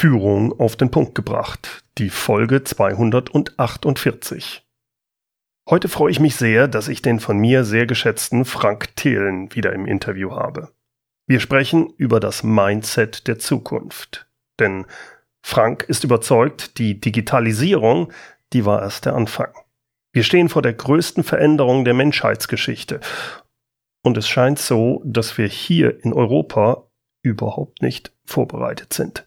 Führung auf den Punkt gebracht, die Folge 248. Heute freue ich mich sehr, dass ich den von mir sehr geschätzten Frank Thelen wieder im Interview habe. Wir sprechen über das Mindset der Zukunft. Denn Frank ist überzeugt, die Digitalisierung, die war erst der Anfang. Wir stehen vor der größten Veränderung der Menschheitsgeschichte. Und es scheint so, dass wir hier in Europa überhaupt nicht vorbereitet sind.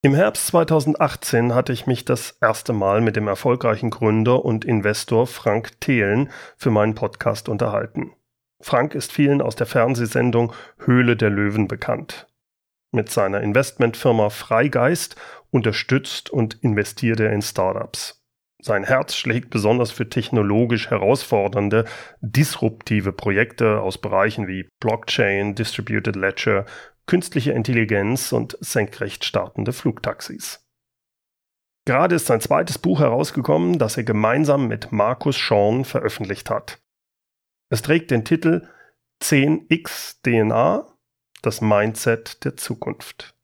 Im Herbst 2018 hatte ich mich das erste Mal mit dem erfolgreichen Gründer und Investor Frank Thelen für meinen Podcast unterhalten. Frank ist vielen aus der Fernsehsendung Höhle der Löwen bekannt. Mit seiner Investmentfirma Freigeist unterstützt und investiert er in Startups. Sein Herz schlägt besonders für technologisch herausfordernde, disruptive Projekte aus Bereichen wie Blockchain, Distributed Ledger, künstliche Intelligenz und senkrecht startende Flugtaxis. Gerade ist sein zweites Buch herausgekommen, das er gemeinsam mit Markus Schorn veröffentlicht hat. Es trägt den Titel 10x DNA, das Mindset der Zukunft.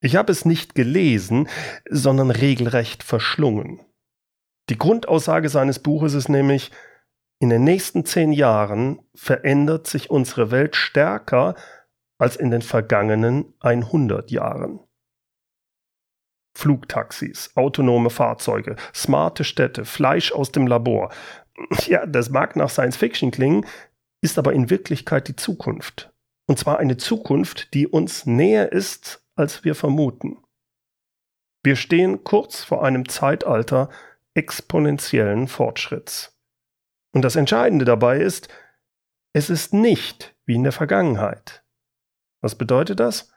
Ich habe es nicht gelesen, sondern regelrecht verschlungen. Die Grundaussage seines Buches ist nämlich, in den nächsten zehn Jahren verändert sich unsere Welt stärker als in den vergangenen 100 Jahren. Flugtaxis, autonome Fahrzeuge, smarte Städte, Fleisch aus dem Labor. Ja, das mag nach Science Fiction klingen, ist aber in Wirklichkeit die Zukunft. Und zwar eine Zukunft, die uns näher ist, als wir vermuten. Wir stehen kurz vor einem Zeitalter exponentiellen Fortschritts. Und das Entscheidende dabei ist, es ist nicht wie in der Vergangenheit. Was bedeutet das?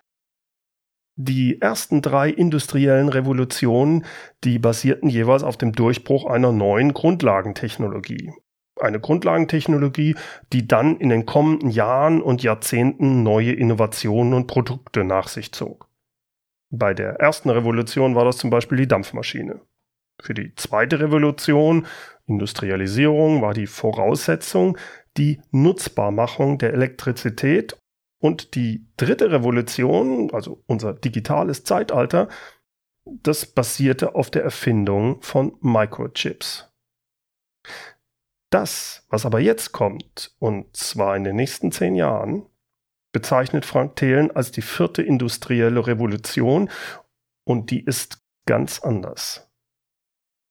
Die ersten drei industriellen Revolutionen, die basierten jeweils auf dem Durchbruch einer neuen Grundlagentechnologie. Eine Grundlagentechnologie, die dann in den kommenden Jahren und Jahrzehnten neue Innovationen und Produkte nach sich zog. Bei der ersten Revolution war das zum Beispiel die Dampfmaschine. Für die zweite Revolution, Industrialisierung, war die Voraussetzung die Nutzbarmachung der Elektrizität und die dritte Revolution, also unser digitales Zeitalter, das basierte auf der Erfindung von Microchips. Das, was aber jetzt kommt, und zwar in den nächsten zehn Jahren, bezeichnet Frank Thelen als die vierte industrielle Revolution und die ist ganz anders.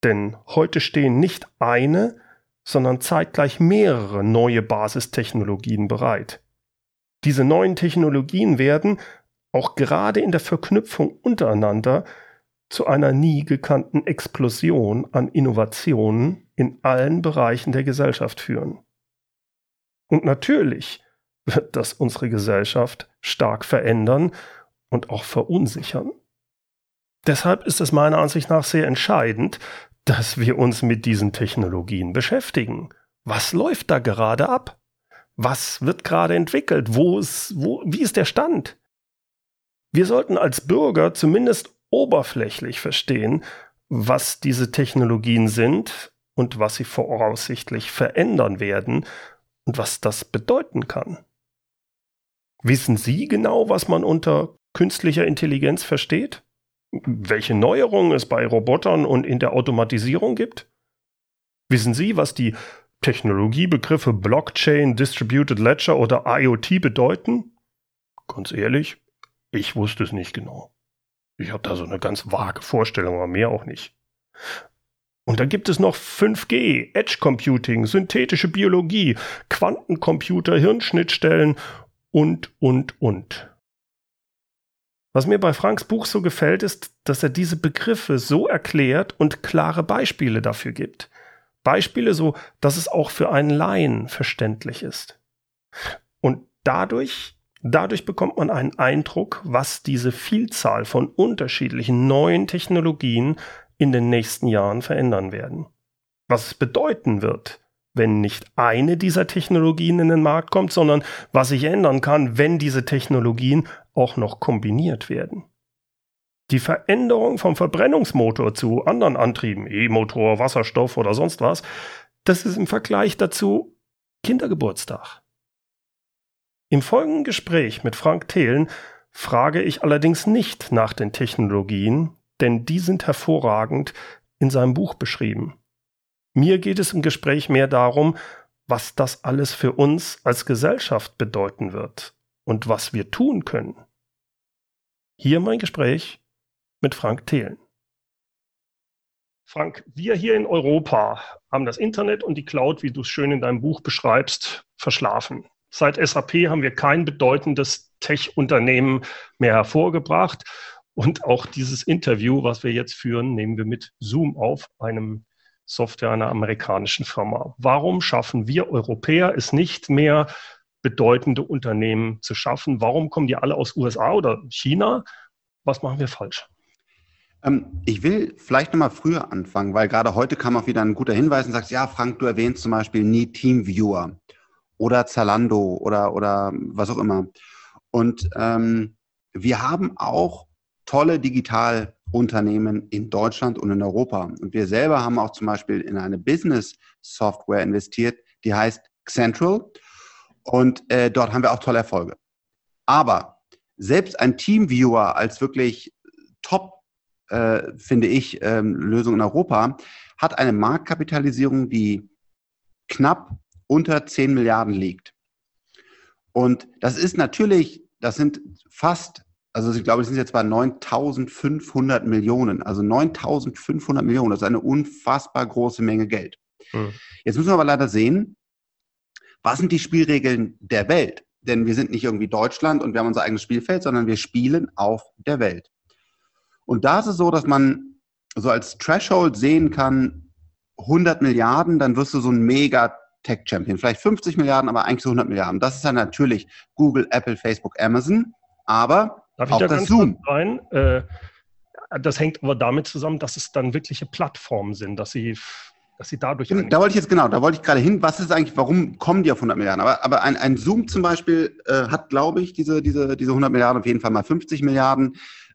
Denn heute stehen nicht eine, sondern zeitgleich mehrere neue Basistechnologien bereit. Diese neuen Technologien werden, auch gerade in der Verknüpfung untereinander, zu einer nie gekannten Explosion an Innovationen in allen Bereichen der Gesellschaft führen. Und natürlich wird das unsere Gesellschaft stark verändern und auch verunsichern. Deshalb ist es meiner Ansicht nach sehr entscheidend, dass wir uns mit diesen Technologien beschäftigen. Was läuft da gerade ab? Was wird gerade entwickelt? Wo ist, wo, wie ist der Stand? Wir sollten als Bürger zumindest oberflächlich verstehen, was diese Technologien sind und was sie voraussichtlich verändern werden und was das bedeuten kann. Wissen Sie genau, was man unter künstlicher Intelligenz versteht? Welche Neuerungen es bei Robotern und in der Automatisierung gibt? Wissen Sie, was die Technologiebegriffe Blockchain, Distributed Ledger oder IoT bedeuten? Ganz ehrlich, ich wusste es nicht genau. Ich habe da so eine ganz vage Vorstellung, aber mehr auch nicht. Und dann gibt es noch 5G, Edge Computing, synthetische Biologie, Quantencomputer, Hirnschnittstellen und, und, und. Was mir bei Franks Buch so gefällt, ist, dass er diese Begriffe so erklärt und klare Beispiele dafür gibt. Beispiele so, dass es auch für einen Laien verständlich ist. Und dadurch Dadurch bekommt man einen Eindruck, was diese Vielzahl von unterschiedlichen neuen Technologien in den nächsten Jahren verändern werden. Was es bedeuten wird, wenn nicht eine dieser Technologien in den Markt kommt, sondern was sich ändern kann, wenn diese Technologien auch noch kombiniert werden. Die Veränderung vom Verbrennungsmotor zu anderen Antrieben, E-Motor, Wasserstoff oder sonst was, das ist im Vergleich dazu Kindergeburtstag. Im folgenden Gespräch mit Frank Thelen frage ich allerdings nicht nach den Technologien, denn die sind hervorragend in seinem Buch beschrieben. Mir geht es im Gespräch mehr darum, was das alles für uns als Gesellschaft bedeuten wird und was wir tun können. Hier mein Gespräch mit Frank Thelen. Frank, wir hier in Europa haben das Internet und die Cloud, wie du es schön in deinem Buch beschreibst, verschlafen. Seit SAP haben wir kein bedeutendes Tech-Unternehmen mehr hervorgebracht. Und auch dieses Interview, was wir jetzt führen, nehmen wir mit Zoom auf, einem Software einer amerikanischen Firma. Warum schaffen wir Europäer es nicht mehr, bedeutende Unternehmen zu schaffen? Warum kommen die alle aus USA oder China? Was machen wir falsch? Ähm, ich will vielleicht nochmal früher anfangen, weil gerade heute kam auch wieder ein guter Hinweis und sagst, ja, Frank, du erwähnst zum Beispiel nie Teamviewer oder Zalando oder, oder was auch immer. Und ähm, wir haben auch tolle Digitalunternehmen in Deutschland und in Europa. Und wir selber haben auch zum Beispiel in eine Business-Software investiert, die heißt Central. Und äh, dort haben wir auch tolle Erfolge. Aber selbst ein Teamviewer als wirklich top, äh, finde ich, ähm, Lösung in Europa, hat eine Marktkapitalisierung, die knapp unter 10 Milliarden liegt. Und das ist natürlich, das sind fast, also ich glaube, es sind jetzt bei 9500 Millionen, also 9500 Millionen, das ist eine unfassbar große Menge Geld. Mhm. Jetzt müssen wir aber leider sehen, was sind die Spielregeln der Welt? Denn wir sind nicht irgendwie Deutschland und wir haben unser eigenes Spielfeld, sondern wir spielen auf der Welt. Und da ist es so, dass man so als Threshold sehen kann, 100 Milliarden, dann wirst du so ein mega Tech-Champion. Vielleicht 50 Milliarden, aber eigentlich so 100 Milliarden. Das ist dann natürlich Google, Apple, Facebook, Amazon, aber Darf auch da das Zoom. Rein? Äh, das hängt aber damit zusammen, dass es dann wirkliche Plattformen sind, dass sie dass sie dadurch. Da wollte ich jetzt genau, da wollte ich gerade hin. Was ist eigentlich, warum kommen die auf 100 Milliarden? Aber, aber ein, ein Zoom zum Beispiel äh, hat, glaube ich, diese, diese, diese 100 Milliarden, auf jeden Fall mal 50 Milliarden.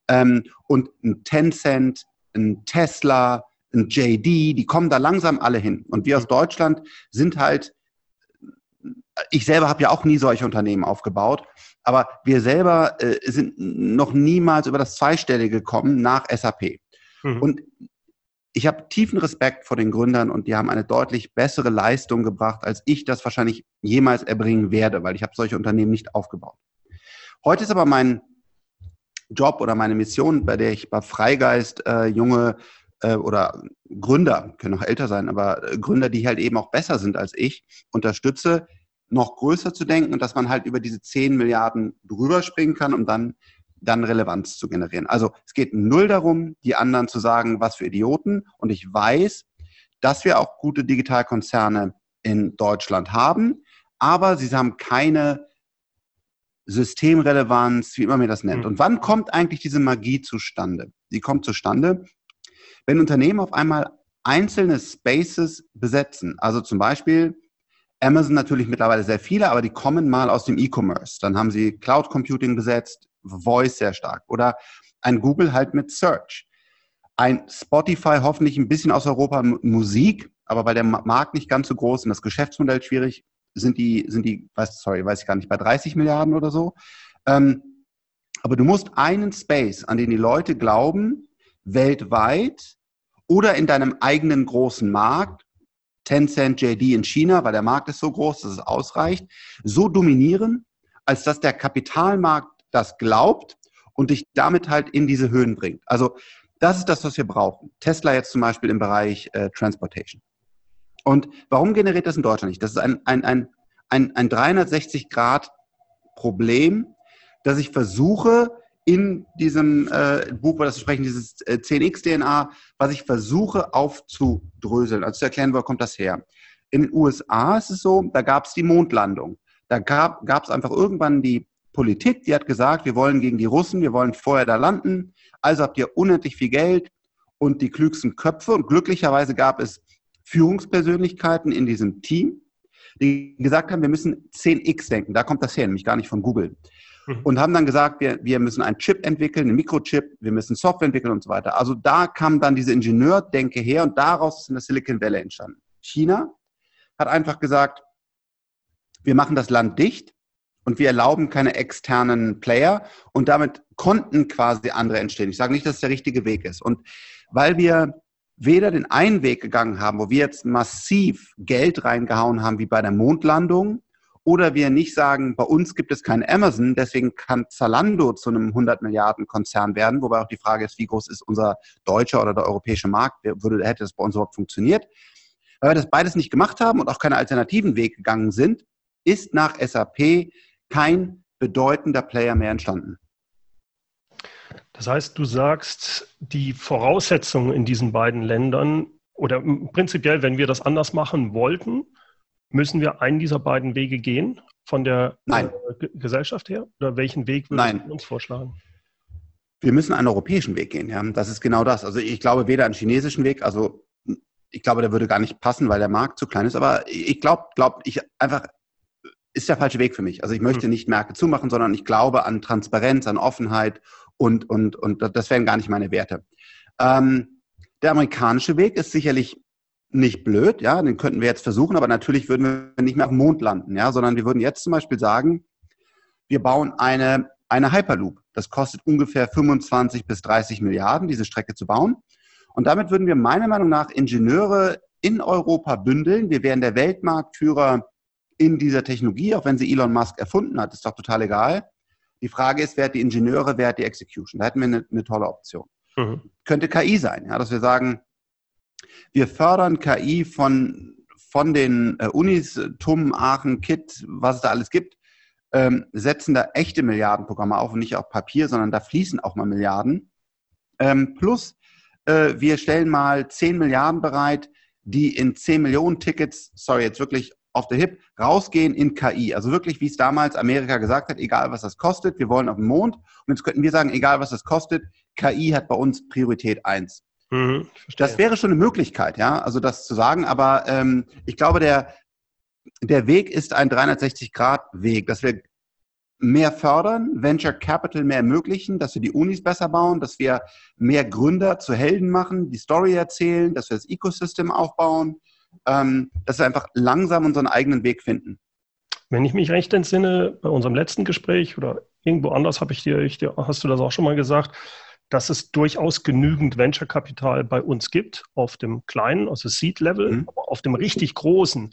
Ähm, und ein Tencent, ein Tesla, ein JD, die kommen da langsam alle hin. Und wir aus Deutschland sind halt, ich selber habe ja auch nie solche Unternehmen aufgebaut, aber wir selber äh, sind noch niemals über das Zweistellige gekommen nach SAP. Mhm. Und ich habe tiefen Respekt vor den Gründern und die haben eine deutlich bessere Leistung gebracht, als ich das wahrscheinlich jemals erbringen werde, weil ich habe solche Unternehmen nicht aufgebaut. Heute ist aber mein Job oder meine Mission, bei der ich bei Freigeist äh, junge äh, oder Gründer, können auch älter sein, aber äh, Gründer, die halt eben auch besser sind als ich, unterstütze, noch größer zu denken und dass man halt über diese 10 Milliarden drüber springen kann, um dann, dann Relevanz zu generieren. Also es geht null darum, die anderen zu sagen, was für Idioten. Und ich weiß, dass wir auch gute Digitalkonzerne in Deutschland haben, aber sie haben keine Systemrelevanz, wie immer mir das nennt. Mhm. Und wann kommt eigentlich diese Magie zustande? Sie kommt zustande, wenn Unternehmen auf einmal einzelne Spaces besetzen, also zum Beispiel Amazon natürlich mittlerweile sehr viele, aber die kommen mal aus dem E-Commerce. Dann haben sie Cloud Computing besetzt, Voice sehr stark oder ein Google halt mit Search. Ein Spotify hoffentlich ein bisschen aus Europa Musik, aber weil der Markt nicht ganz so groß und das Geschäftsmodell schwierig, sind die, sind die, weiß, sorry, weiß ich gar nicht, bei 30 Milliarden oder so. Ähm, aber du musst einen Space, an den die Leute glauben, weltweit oder in deinem eigenen großen Markt, Tencent, JD in China, weil der Markt ist so groß, dass es ausreicht, so dominieren, als dass der Kapitalmarkt das glaubt und dich damit halt in diese Höhen bringt. Also das ist das, was wir brauchen. Tesla jetzt zum Beispiel im Bereich äh, Transportation. Und warum generiert das in Deutschland nicht? Das ist ein, ein, ein, ein, ein 360-Grad-Problem, dass ich versuche, in diesem äh, Buch, über das wir sprechen, dieses äh, 10x-DNA, was ich versuche aufzudröseln, also zu erklären, wo kommt das her. In den USA ist es so, da gab es die Mondlandung. Da gab es einfach irgendwann die Politik, die hat gesagt, wir wollen gegen die Russen, wir wollen vorher da landen, also habt ihr unendlich viel Geld und die klügsten Köpfe. Und glücklicherweise gab es Führungspersönlichkeiten in diesem Team, die gesagt haben, wir müssen 10x denken. Da kommt das her, nämlich gar nicht von Google. Mhm. Und haben dann gesagt, wir, wir müssen einen Chip entwickeln, einen Mikrochip, wir müssen Software entwickeln und so weiter. Also da kam dann diese Ingenieurdenke her und daraus ist in der Silicon Valley entstanden. China hat einfach gesagt, wir machen das Land dicht und wir erlauben keine externen Player und damit konnten quasi andere entstehen. Ich sage nicht, dass es der richtige Weg ist. Und weil wir weder den einen Weg gegangen haben, wo wir jetzt massiv Geld reingehauen haben, wie bei der Mondlandung, oder wir nicht sagen, bei uns gibt es kein Amazon, deswegen kann Zalando zu einem 100 Milliarden Konzern werden, wobei auch die Frage ist, wie groß ist unser deutscher oder der europäische Markt, würde, hätte das bei uns überhaupt funktioniert. Weil wir das beides nicht gemacht haben und auch keine alternativen Weg gegangen sind, ist nach SAP kein bedeutender Player mehr entstanden. Das heißt, du sagst, die Voraussetzungen in diesen beiden Ländern oder prinzipiell, wenn wir das anders machen wollten, müssen wir einen dieser beiden Wege gehen von der äh, Gesellschaft her? Oder welchen Weg würdest du uns vorschlagen? Wir müssen einen europäischen Weg gehen, ja. Das ist genau das. Also ich glaube weder einen chinesischen Weg, also ich glaube, der würde gar nicht passen, weil der Markt zu klein ist, aber ich glaube, glaube ich einfach, ist der falsche Weg für mich. Also ich möchte hm. nicht Märkte zumachen, sondern ich glaube an Transparenz, an Offenheit und, und, und das wären gar nicht meine Werte. Ähm, der amerikanische Weg ist sicherlich nicht blöd, ja, den könnten wir jetzt versuchen, aber natürlich würden wir nicht mehr auf dem Mond landen, ja, sondern wir würden jetzt zum Beispiel sagen, wir bauen eine, eine Hyperloop. Das kostet ungefähr 25 bis 30 Milliarden, diese Strecke zu bauen. Und damit würden wir meiner Meinung nach Ingenieure in Europa bündeln. Wir wären der Weltmarktführer in dieser Technologie, auch wenn sie Elon Musk erfunden hat, ist doch total egal. Die Frage ist, wer hat die Ingenieure, wer hat die Execution? Da hätten wir eine, eine tolle Option. Mhm. Könnte KI sein, ja, dass wir sagen, wir fördern KI von, von den äh, Unis, TUM, Aachen, KIT, was es da alles gibt, ähm, setzen da echte Milliardenprogramme auf und nicht auf Papier, sondern da fließen auch mal Milliarden. Ähm, plus, äh, wir stellen mal 10 Milliarden bereit, die in 10 Millionen Tickets, sorry, jetzt wirklich auf der Hip rausgehen in KI. Also wirklich, wie es damals Amerika gesagt hat, egal was das kostet, wir wollen auf den Mond. Und jetzt könnten wir sagen, egal was das kostet, KI hat bei uns Priorität eins. Mhm, das wäre schon eine Möglichkeit, ja, also das zu sagen. Aber ähm, ich glaube, der, der Weg ist ein 360-Grad-Weg, dass wir mehr fördern, Venture Capital mehr ermöglichen, dass wir die Unis besser bauen, dass wir mehr Gründer zu Helden machen, die Story erzählen, dass wir das Ecosystem aufbauen, ähm, dass wir einfach langsam unseren eigenen Weg finden. Wenn ich mich recht entsinne, bei unserem letzten Gespräch oder irgendwo anders habe ich dir, ich dir, hast du das auch schon mal gesagt, dass es durchaus genügend Venture-Kapital bei uns gibt, auf dem kleinen, also Seed-Level, mhm. aber auf dem richtig großen,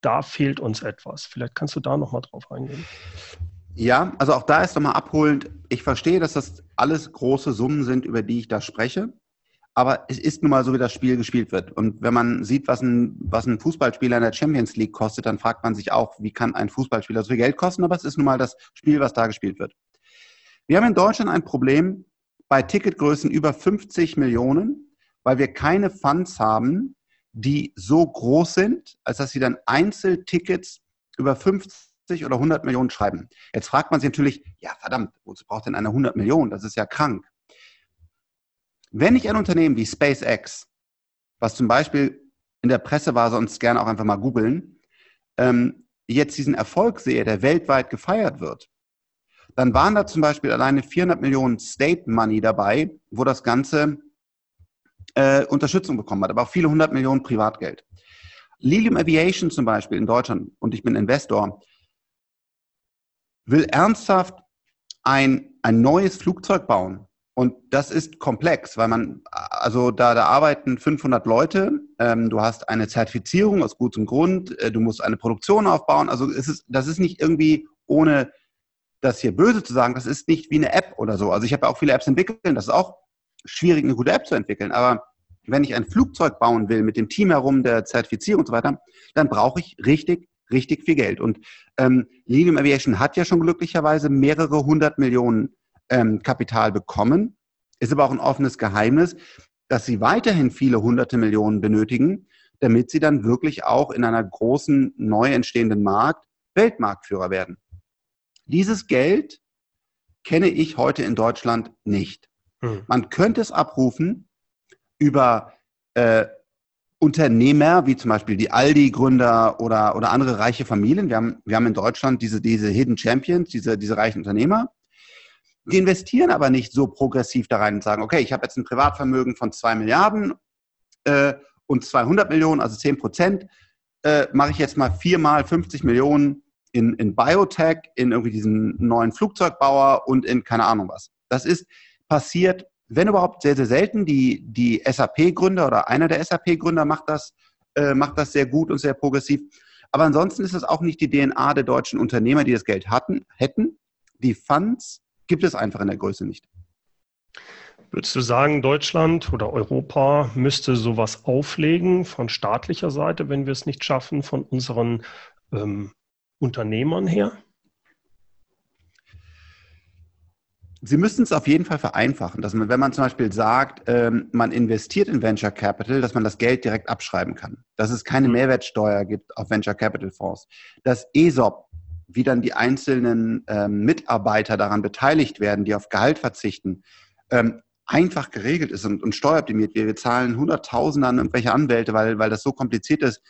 da fehlt uns etwas. Vielleicht kannst du da nochmal drauf eingehen. Ja, also auch da ist nochmal abholend. Ich verstehe, dass das alles große Summen sind, über die ich da spreche. Aber es ist nun mal so, wie das Spiel gespielt wird. Und wenn man sieht, was ein, was ein Fußballspieler in der Champions League kostet, dann fragt man sich auch, wie kann ein Fußballspieler so viel Geld kosten? Aber es ist nun mal das Spiel, was da gespielt wird. Wir haben in Deutschland ein Problem bei Ticketgrößen über 50 Millionen, weil wir keine Funds haben, die so groß sind, als dass sie dann Einzeltickets über 50 oder 100 Millionen schreiben. Jetzt fragt man sich natürlich, ja verdammt, wozu braucht denn eine 100 Millionen? Das ist ja krank. Wenn ich ein Unternehmen wie SpaceX, was zum Beispiel in der Presse war, sonst gerne auch einfach mal googeln, ähm, jetzt diesen Erfolg sehe, der weltweit gefeiert wird, dann waren da zum Beispiel alleine 400 Millionen State Money dabei, wo das Ganze äh, Unterstützung bekommen hat, aber auch viele hundert Millionen Privatgeld. Lilium Aviation zum Beispiel in Deutschland, und ich bin Investor, will ernsthaft ein, ein neues Flugzeug bauen, und das ist komplex, weil man, also da, da arbeiten 500 Leute, ähm, du hast eine Zertifizierung aus gutem Grund, äh, du musst eine Produktion aufbauen. Also es ist, das ist nicht irgendwie, ohne das hier böse zu sagen, das ist nicht wie eine App oder so. Also ich habe ja auch viele Apps entwickelt, das ist auch schwierig, eine gute App zu entwickeln. Aber wenn ich ein Flugzeug bauen will mit dem Team herum, der Zertifizierung und so weiter, dann brauche ich richtig, richtig viel Geld. Und ähm, Lilium Aviation hat ja schon glücklicherweise mehrere hundert Millionen ähm, Kapital bekommen. Ist aber auch ein offenes Geheimnis, dass sie weiterhin viele hunderte Millionen benötigen, damit sie dann wirklich auch in einer großen, neu entstehenden Markt Weltmarktführer werden. Dieses Geld kenne ich heute in Deutschland nicht. Hm. Man könnte es abrufen über äh, Unternehmer, wie zum Beispiel die Aldi-Gründer oder, oder andere reiche Familien. Wir haben, wir haben in Deutschland diese, diese Hidden Champions, diese, diese reichen Unternehmer. Die investieren aber nicht so progressiv da rein und sagen, okay, ich habe jetzt ein Privatvermögen von zwei Milliarden äh, und 200 Millionen, also 10 Prozent, äh, mache ich jetzt mal viermal 50 Millionen in, in Biotech, in irgendwie diesen neuen Flugzeugbauer und in keine Ahnung was. Das ist passiert wenn überhaupt, sehr, sehr selten. Die, die SAP-Gründer oder einer der SAP-Gründer macht das, äh, macht das sehr gut und sehr progressiv. Aber ansonsten ist es auch nicht die DNA der deutschen Unternehmer, die das Geld hatten, hätten. Die Funds gibt es einfach in der Größe nicht. Würdest du sagen, Deutschland oder Europa müsste sowas auflegen von staatlicher Seite, wenn wir es nicht schaffen, von unseren ähm, Unternehmern her? Sie müssten es auf jeden Fall vereinfachen, dass man, wenn man zum Beispiel sagt, ähm, man investiert in Venture Capital, dass man das Geld direkt abschreiben kann. Dass es keine mhm. Mehrwertsteuer gibt auf Venture Capital Fonds. Dass ESOP, wie dann die einzelnen ähm, Mitarbeiter daran beteiligt werden, die auf Gehalt verzichten, ähm, einfach geregelt ist und, und steueroptimiert wird. Wir zahlen Hunderttausende an irgendwelche Anwälte, weil, weil das so kompliziert ist,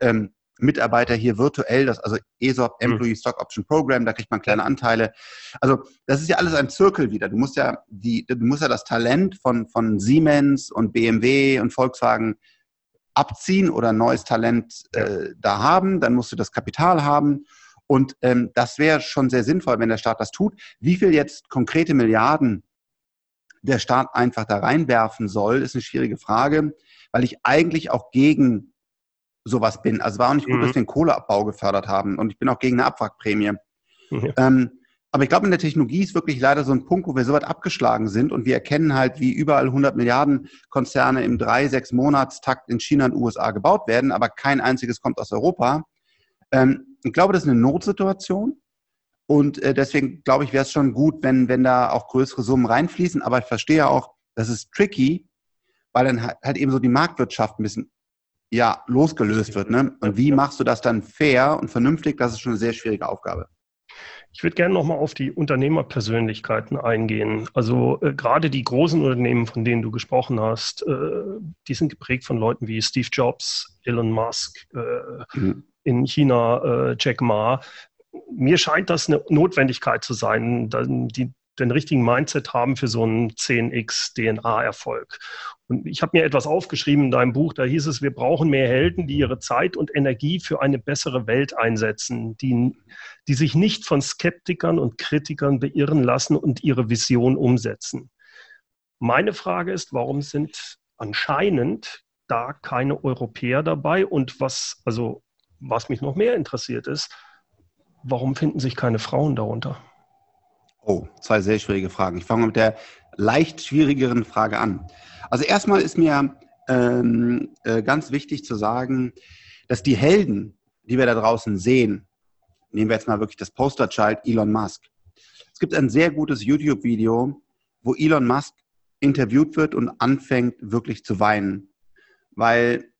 ähm, Mitarbeiter hier virtuell, das also ESOP, hm. Employee Stock Option Program, da kriegt man kleine Anteile. Also das ist ja alles ein Zirkel wieder. Du musst ja die, du musst ja das Talent von, von Siemens und BMW und Volkswagen abziehen oder neues Talent äh, da haben, dann musst du das Kapital haben. Und ähm, das wäre schon sehr sinnvoll, wenn der Staat das tut. Wie viel jetzt konkrete Milliarden der Staat einfach da reinwerfen soll, ist eine schwierige Frage, weil ich eigentlich auch gegen sowas bin. Also war auch nicht gut, mhm. dass wir den Kohleabbau gefördert haben und ich bin auch gegen eine Abwrackprämie. Mhm. Ähm, aber ich glaube, in der Technologie ist wirklich leider so ein Punkt, wo wir so weit abgeschlagen sind und wir erkennen halt, wie überall 100 Milliarden Konzerne im drei, sechs Monatstakt in China und USA gebaut werden, aber kein einziges kommt aus Europa. Ähm, ich glaube, das ist eine Notsituation. Und äh, deswegen glaube ich, wäre es schon gut, wenn, wenn da auch größere Summen reinfließen. Aber ich verstehe auch, das ist tricky, weil dann halt eben so die Marktwirtschaft ein bisschen ja, losgelöst wird. Ne? Und wie machst du das dann fair und vernünftig? Das ist schon eine sehr schwierige Aufgabe. Ich würde gerne nochmal auf die Unternehmerpersönlichkeiten eingehen. Also äh, gerade die großen Unternehmen, von denen du gesprochen hast, äh, die sind geprägt von Leuten wie Steve Jobs, Elon Musk, äh, mhm. In China äh, Jack Ma. Mir scheint das eine Notwendigkeit zu sein, die den richtigen Mindset haben für so einen 10x DNA-Erfolg. Und ich habe mir etwas aufgeschrieben in deinem Buch, da hieß es, wir brauchen mehr Helden, die ihre Zeit und Energie für eine bessere Welt einsetzen, die, die sich nicht von Skeptikern und Kritikern beirren lassen und ihre Vision umsetzen. Meine Frage ist, warum sind anscheinend da keine Europäer dabei? Und was, also, was mich noch mehr interessiert ist, warum finden sich keine Frauen darunter? Oh, zwei sehr schwierige Fragen. Ich fange mit der leicht schwierigeren Frage an. Also erstmal ist mir ähm, äh, ganz wichtig zu sagen, dass die Helden, die wir da draußen sehen, nehmen wir jetzt mal wirklich das Posterchild Elon Musk. Es gibt ein sehr gutes YouTube-Video, wo Elon Musk interviewt wird und anfängt wirklich zu weinen, weil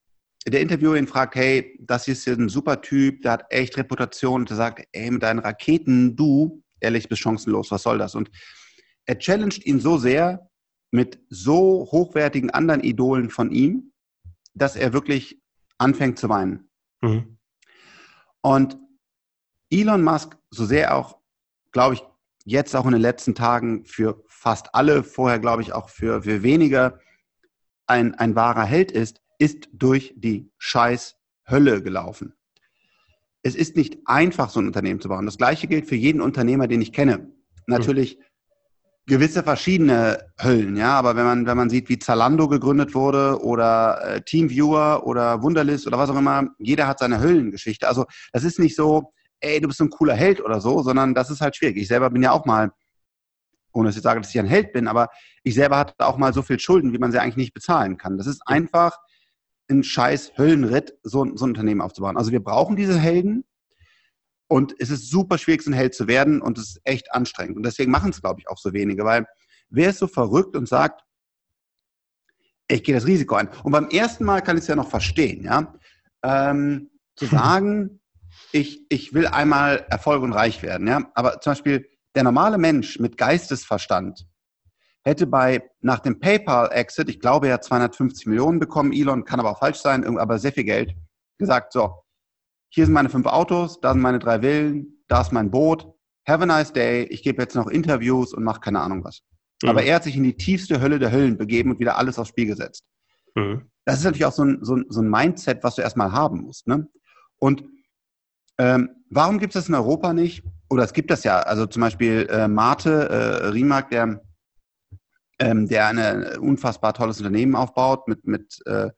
der Interviewer ihn fragt, hey, das ist ein super Typ, der hat echt Reputation und er sagt, ey, mit deinen Raketen, du, ehrlich, bist chancenlos, was soll das? Und er challenged ihn so sehr mit so hochwertigen anderen Idolen von ihm, dass er wirklich anfängt zu weinen. Mhm. Und Elon Musk, so sehr auch, glaube ich, jetzt auch in den letzten Tagen für fast alle, vorher glaube ich auch für, für weniger, ein, ein wahrer Held ist, ist durch die scheiß Hölle gelaufen es ist nicht einfach, so ein Unternehmen zu bauen. Das Gleiche gilt für jeden Unternehmer, den ich kenne. Natürlich gewisse verschiedene Höllen, ja, aber wenn man, wenn man sieht, wie Zalando gegründet wurde oder äh, Teamviewer oder Wunderlist oder was auch immer, jeder hat seine Höllengeschichte. Also das ist nicht so, ey, du bist so ein cooler Held oder so, sondern das ist halt schwierig. Ich selber bin ja auch mal, ohne dass ich sage, dass ich ein Held bin, aber ich selber hatte auch mal so viel Schulden, wie man sie eigentlich nicht bezahlen kann. Das ist einfach ein scheiß Höllenritt, so, so ein Unternehmen aufzubauen. Also wir brauchen diese Helden und es ist super schwierig, so ein Held zu werden und es ist echt anstrengend. Und deswegen machen es, glaube ich, auch so wenige, weil wer ist so verrückt und sagt, ich gehe das Risiko ein. Und beim ersten Mal kann ich es ja noch verstehen, ja. Ähm, zu sagen, ich, ich will einmal Erfolg und reich werden, ja. Aber zum Beispiel der normale Mensch mit Geistesverstand hätte bei, nach dem PayPal-Exit, ich glaube, er hat 250 Millionen bekommen, Elon kann aber auch falsch sein, aber sehr viel Geld, gesagt, so, hier sind meine fünf Autos, da sind meine drei Villen, da ist mein Boot, have a nice day, ich gebe jetzt noch Interviews und mache keine Ahnung was. Mhm. Aber er hat sich in die tiefste Hölle der Höllen begeben und wieder alles aufs Spiel gesetzt. Mhm. Das ist natürlich auch so ein, so, ein, so ein Mindset, was du erstmal haben musst. Ne? Und ähm, warum gibt es das in Europa nicht? Oder es gibt das ja, also zum Beispiel äh, Mate äh, Riemark, der, ähm, der ein unfassbar tolles Unternehmen aufbaut mit, mit, äh,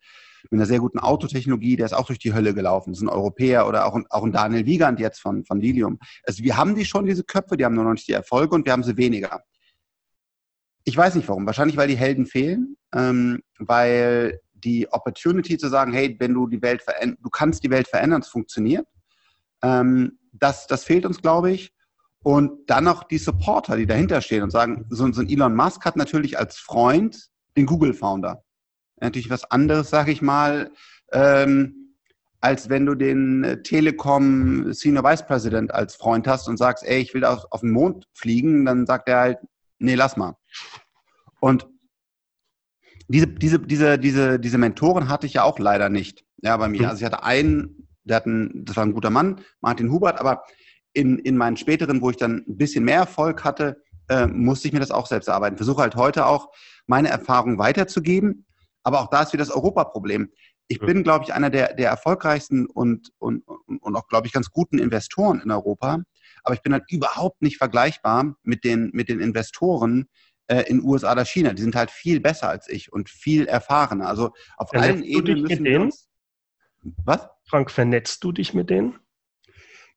mit einer sehr guten Autotechnologie, der ist auch durch die Hölle gelaufen. Das ist ein Europäer oder auch auch ein Daniel Wiegand jetzt von, von Lilium. Also wir haben die schon, diese Köpfe, die haben nur noch nicht die Erfolge und wir haben sie weniger. Ich weiß nicht warum. Wahrscheinlich, weil die Helden fehlen, ähm, weil die Opportunity zu sagen, hey, wenn du die Welt veränderst, du kannst die Welt verändern, es funktioniert. Ähm, das, das fehlt uns, glaube ich. Und dann noch die Supporter, die dahinter stehen und sagen, so, so ein Elon Musk hat natürlich als Freund den Google-Founder. Natürlich was anderes, sage ich mal, ähm, als wenn du den Telekom Senior Vice President als Freund hast und sagst, ey, ich will auf, auf den Mond fliegen, dann sagt er halt, nee, lass mal. Und diese, diese, diese, diese, diese Mentoren hatte ich ja auch leider nicht. Ja, bei mir. Mhm. Also ich hatte einen, der hat einen, das war ein guter Mann, Martin Hubert, aber in, in meinen späteren, wo ich dann ein bisschen mehr Erfolg hatte, äh, musste ich mir das auch selbst erarbeiten. Versuche halt heute auch, meine Erfahrungen weiterzugeben. Aber auch da ist wieder das Europaproblem. Ich bin, glaube ich, einer der, der erfolgreichsten und, und, und auch, glaube ich, ganz guten Investoren in Europa. Aber ich bin halt überhaupt nicht vergleichbar mit den, mit den Investoren, äh, in USA oder China. Die sind halt viel besser als ich und viel erfahrener. Also auf vernetzt allen Ebenen müssen wir uns, Was? Frank, vernetzt du dich mit denen?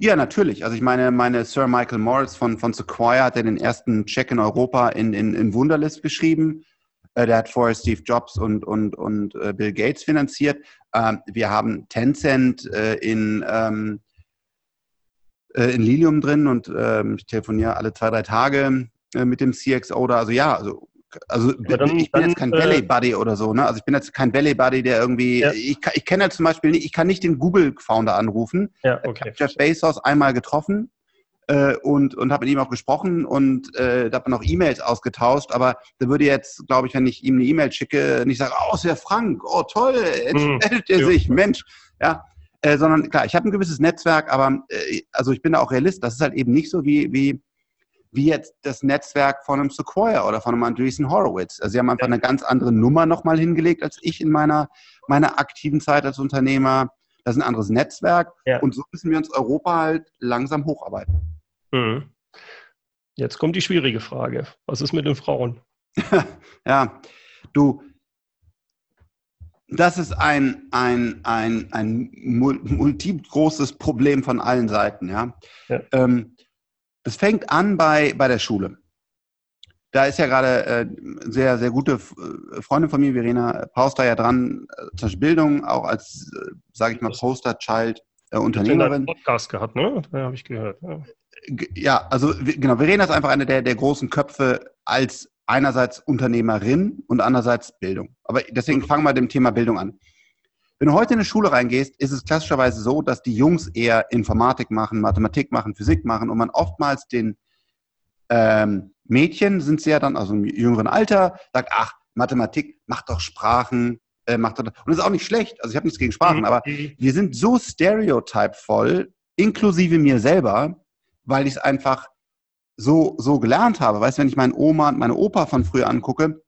Ja, natürlich. Also ich meine, meine Sir Michael Morris von, von Sequoia hat ja den ersten Check in Europa in, in, in Wunderlist geschrieben. Äh, der hat vorher Steve Jobs und, und, und äh, Bill Gates finanziert. Ähm, wir haben Tencent äh, in, ähm, äh, in Lilium drin und ähm, ich telefoniere alle zwei, drei Tage mit dem CXO da. Also ja, also also dann, ich bin dann, jetzt kein Valley äh, Buddy oder so, ne? Also ich bin jetzt kein Valley Buddy, der irgendwie, ja. ich, ich kenne ja zum Beispiel nicht, ich kann nicht den Google Founder anrufen. Ja, okay. Ich habe Jeff Bezos einmal getroffen äh, und, und habe mit ihm auch gesprochen und äh, da hat man auch E-Mails ausgetauscht, aber da würde jetzt, glaube ich, wenn ich ihm eine E-Mail schicke, nicht sagen, oh, ist ja Frank, oh toll, jetzt mhm. meldet er sich, Mensch, ja. Äh, sondern klar, ich habe ein gewisses Netzwerk, aber äh, also ich bin da auch Realist. Das ist halt eben nicht so wie, wie wie jetzt das Netzwerk von einem Sequoia oder von einem Andreessen Horowitz. Also sie haben einfach eine ganz andere Nummer nochmal hingelegt als ich in meiner, meiner aktiven Zeit als Unternehmer. Das ist ein anderes Netzwerk. Ja. Und so müssen wir uns Europa halt langsam hocharbeiten. Mhm. Jetzt kommt die schwierige Frage. Was ist mit den Frauen? ja, du, das ist ein, ein, ein, ein multi großes Problem von allen Seiten. Ja. ja. Ähm, das fängt an bei, bei der Schule. Da ist ja gerade äh, sehr, sehr gute äh, Freundin von mir, Verena Pauster, ja dran, äh, zur Bildung, auch als, äh, sage ich mal, Poster-Child äh, Unternehmerin. Podcast gehabt, ne? Da habe ich gehört. Ja. ja, also genau, Verena ist einfach eine der, der großen Köpfe als einerseits Unternehmerin und andererseits Bildung. Aber deswegen fangen wir mit dem Thema Bildung an. Wenn du heute in eine Schule reingehst, ist es klassischerweise so, dass die Jungs eher Informatik machen, Mathematik machen, Physik machen und man oftmals den ähm, Mädchen sind sie ja dann, also im jüngeren Alter, sagt, ach, Mathematik, mach doch Sprachen, äh, macht doch, und das ist auch nicht schlecht, also ich habe nichts gegen Sprachen, aber mhm. wir sind so stereotypevoll, inklusive mir selber, weil ich es einfach so, so gelernt habe. Weißt du, wenn ich meine Oma und meine Opa von früher angucke,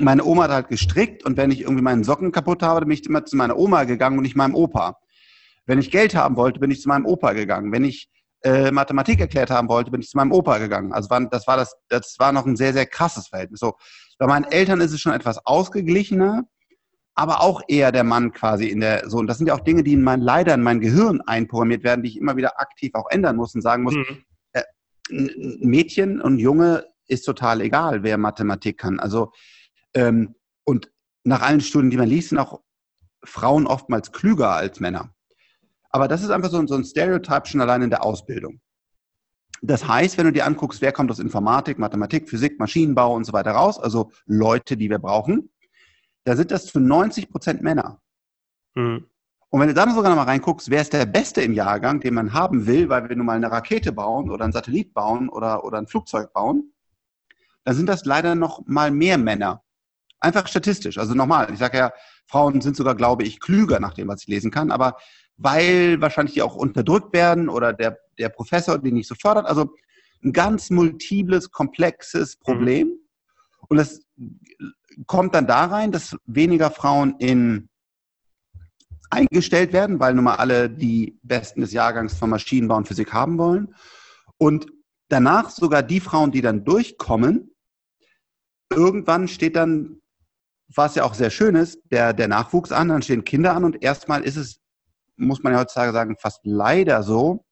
meine Oma hat halt gestrickt und wenn ich irgendwie meinen Socken kaputt habe, dann bin ich immer zu meiner Oma gegangen und nicht meinem Opa. Wenn ich Geld haben wollte, bin ich zu meinem Opa gegangen. Wenn ich äh, Mathematik erklärt haben wollte, bin ich zu meinem Opa gegangen. Also war, das war das, das war noch ein sehr, sehr krasses Verhältnis. So, bei meinen Eltern ist es schon etwas ausgeglichener, aber auch eher der Mann quasi in der, so, und das sind ja auch Dinge, die in mein, leider in mein Gehirn einprogrammiert werden, die ich immer wieder aktiv auch ändern muss und sagen muss, mhm. äh, Mädchen und Junge ist total egal, wer Mathematik kann. Also ähm, und nach allen Studien, die man liest, sind auch Frauen oftmals klüger als Männer. Aber das ist einfach so, so ein Stereotype schon allein in der Ausbildung. Das heißt, wenn du dir anguckst, wer kommt aus Informatik, Mathematik, Physik, Maschinenbau und so weiter raus, also Leute, die wir brauchen, da sind das zu 90 Prozent Männer. Mhm. Und wenn du dann sogar noch mal reinguckst, wer ist der Beste im Jahrgang, den man haben will, weil wir nun mal eine Rakete bauen oder ein Satellit bauen oder, oder ein Flugzeug bauen, dann sind das leider noch mal mehr Männer. Einfach statistisch. Also nochmal, ich sage ja, Frauen sind sogar, glaube ich, klüger nach dem, was ich lesen kann, aber weil wahrscheinlich die auch unterdrückt werden oder der, der Professor die nicht so fördert. Also ein ganz multiples, komplexes mhm. Problem. Mhm. Und das kommt dann da rein, dass weniger Frauen in eingestellt werden, weil nun mal alle die Besten des Jahrgangs von Maschinenbau und Physik haben wollen. Und danach sogar die Frauen, die dann durchkommen, irgendwann steht dann, was ja auch sehr schön ist, der, der Nachwuchs an, dann stehen Kinder an und erstmal ist es, muss man ja heutzutage sagen, fast leider so,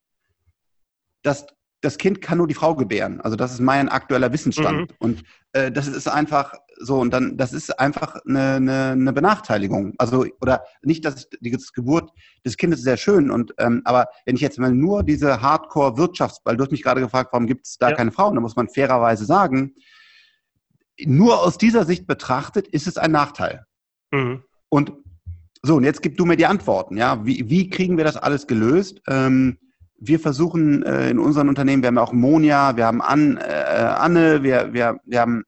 dass das Kind kann nur die Frau gebären. Also das ist mein aktueller Wissensstand. Mhm. Und äh, das ist einfach so, und dann, das ist einfach eine, eine, eine Benachteiligung. Also, oder nicht, dass die Geburt des Kindes sehr schön, und ähm, aber wenn ich jetzt mal nur diese Hardcore-Wirtschafts-, weil du hast mich gerade gefragt, warum gibt es da ja. keine Frauen, da muss man fairerweise sagen, nur aus dieser Sicht betrachtet, ist es ein Nachteil. Mhm. Und so, und jetzt gib du mir die Antworten, ja. Wie, wie kriegen wir das alles gelöst? Ähm, wir versuchen äh, in unseren Unternehmen, wir haben ja auch Monja, wir haben An, äh, Anne, wir, wir, wir haben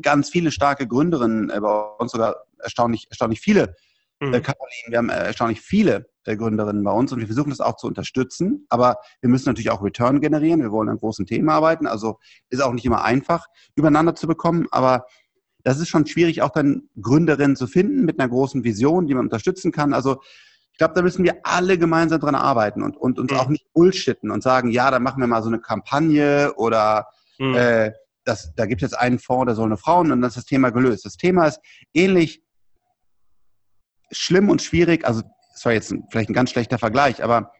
ganz viele starke Gründerinnen, äh, bei uns sogar erstaunlich, erstaunlich viele, mhm. äh, Caroline, wir haben äh, erstaunlich viele äh, Gründerinnen bei uns und wir versuchen das auch zu unterstützen, aber wir müssen natürlich auch Return generieren, wir wollen an großen Themen arbeiten, also ist auch nicht immer einfach, übereinander zu bekommen, aber das ist schon schwierig, auch dann Gründerinnen zu finden mit einer großen Vision, die man unterstützen kann. Also glaube, da müssen wir alle gemeinsam dran arbeiten und, und uns mhm. auch nicht bullshitten und sagen, ja, dann machen wir mal so eine Kampagne oder mhm. äh, das, da gibt es jetzt einen Fonds, der soll eine Frauen und dann ist das Thema gelöst. Das Thema ist ähnlich schlimm und schwierig, also das war jetzt vielleicht ein ganz schlechter Vergleich, aber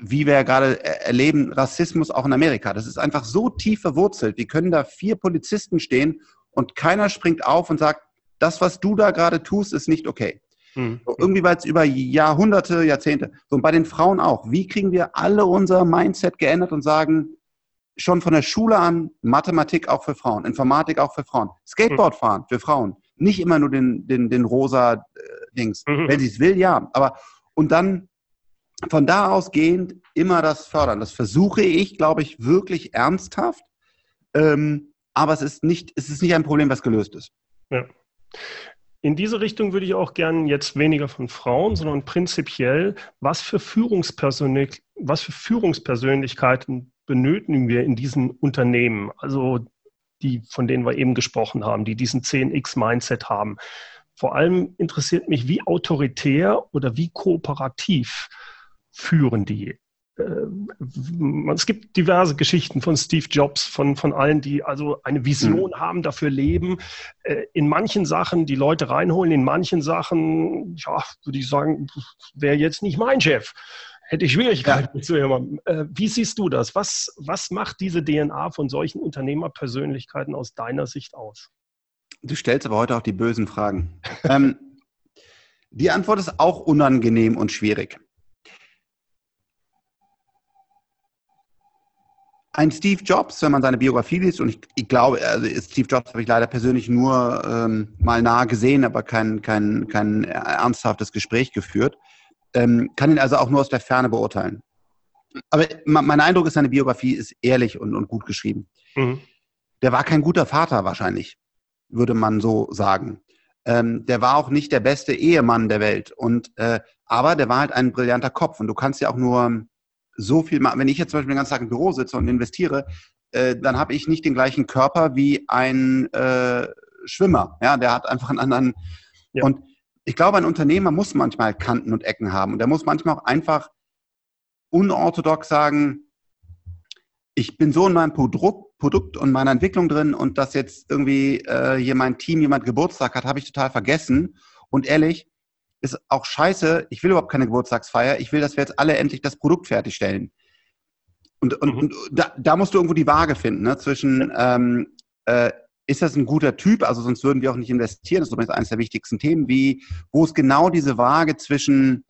wie wir ja gerade erleben, Rassismus auch in Amerika. Das ist einfach so tief verwurzelt. Wie können da vier Polizisten stehen und keiner springt auf und sagt, das, was du da gerade tust, ist nicht okay. Mhm. So, irgendwie war es über Jahrhunderte, Jahrzehnte. So, und bei den Frauen auch. Wie kriegen wir alle unser Mindset geändert und sagen, schon von der Schule an, Mathematik auch für Frauen, Informatik auch für Frauen, Skateboard mhm. fahren für Frauen. Nicht immer nur den, den, den rosa Dings. Mhm. Wenn sie es will, ja. Aber, und dann von da ausgehend immer das fördern. Das versuche ich, glaube ich, wirklich ernsthaft. Ähm, aber es ist nicht, es ist nicht ein Problem, was gelöst ist. Ja. In diese Richtung würde ich auch gerne jetzt weniger von Frauen, sondern prinzipiell, was für, Führungspersönlich was für Führungspersönlichkeiten benötigen wir in diesen Unternehmen? Also die, von denen wir eben gesprochen haben, die diesen 10x-Mindset haben. Vor allem interessiert mich, wie autoritär oder wie kooperativ führen die äh, es gibt diverse Geschichten von Steve Jobs, von, von allen, die also eine Vision mhm. haben, dafür leben, äh, in manchen Sachen die Leute reinholen, in manchen Sachen, ja, würde ich sagen, wäre jetzt nicht mein Chef. Hätte ich Schwierigkeiten ja. so jemandem. Äh, wie siehst du das? Was, was macht diese DNA von solchen Unternehmerpersönlichkeiten aus deiner Sicht aus? Du stellst aber heute auch die bösen Fragen. ähm, die Antwort ist auch unangenehm und schwierig. ein Steve Jobs, wenn man seine Biografie liest, und ich, ich glaube, also Steve Jobs habe ich leider persönlich nur ähm, mal nah gesehen, aber kein, kein, kein ernsthaftes Gespräch geführt, ähm, kann ihn also auch nur aus der Ferne beurteilen. Aber mein Eindruck ist, seine Biografie ist ehrlich und, und gut geschrieben. Mhm. Der war kein guter Vater wahrscheinlich, würde man so sagen. Ähm, der war auch nicht der beste Ehemann der Welt. Und, äh, aber der war halt ein brillanter Kopf. Und du kannst ja auch nur so viel machen. Wenn ich jetzt zum Beispiel den ganzen Tag im Büro sitze und investiere, äh, dann habe ich nicht den gleichen Körper wie ein äh, Schwimmer. Ja, der hat einfach einen anderen. Ja. Und ich glaube, ein Unternehmer muss manchmal Kanten und Ecken haben. Und der muss manchmal auch einfach unorthodox sagen, ich bin so in meinem Produkt, Produkt und meiner Entwicklung drin und dass jetzt irgendwie äh, hier mein Team jemand Geburtstag hat, habe ich total vergessen. Und ehrlich, ist auch scheiße, ich will überhaupt keine Geburtstagsfeier, ich will, dass wir jetzt alle endlich das Produkt fertigstellen. Und, und, mhm. und da, da, musst du irgendwo die Waage finden, ne? zwischen ähm, äh, ist das ein guter Typ, also sonst würden wir auch nicht investieren, das ist übrigens eines der wichtigsten Themen, wie, wo ist genau diese Waage zwischen,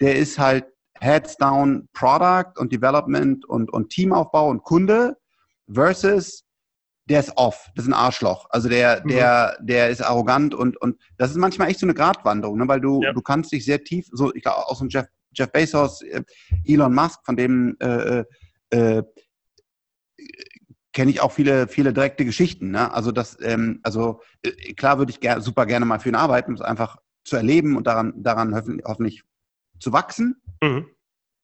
der ist halt Heads down Product und Development und, und Teamaufbau und Kunde versus der ist off, das ist ein Arschloch. Also der, mhm. der, der ist arrogant und, und das ist manchmal echt so eine Gratwanderung, ne? weil du, ja. du kannst dich sehr tief, so, ich glaube, auch so ein Jeff, Jeff Bezos, äh, Elon Musk, von dem äh, äh, äh kenne ich auch viele, viele direkte Geschichten. Ne? Also das, ähm, also äh, klar würde ich ger super gerne mal für ihn arbeiten, um es einfach zu erleben und daran, daran hoffentlich, hoffentlich zu wachsen. Mhm.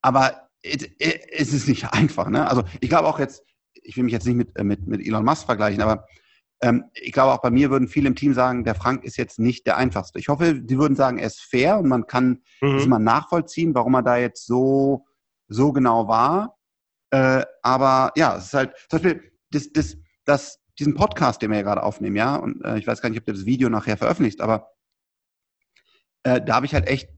Aber es, ist nicht einfach. Ne? Also ich glaube auch jetzt, ich will mich jetzt nicht mit, äh, mit, mit Elon Musk vergleichen, aber ähm, ich glaube auch bei mir würden viele im Team sagen, der Frank ist jetzt nicht der einfachste. Ich hoffe, die würden sagen, er ist fair und man kann mhm. das mal nachvollziehen, warum er da jetzt so, so genau war. Äh, aber ja, es ist halt, zum Beispiel, das, das, das, diesen Podcast, den wir ja gerade aufnehmen, ja, und äh, ich weiß gar nicht, ob du das Video nachher veröffentlicht, aber äh, da habe ich halt echt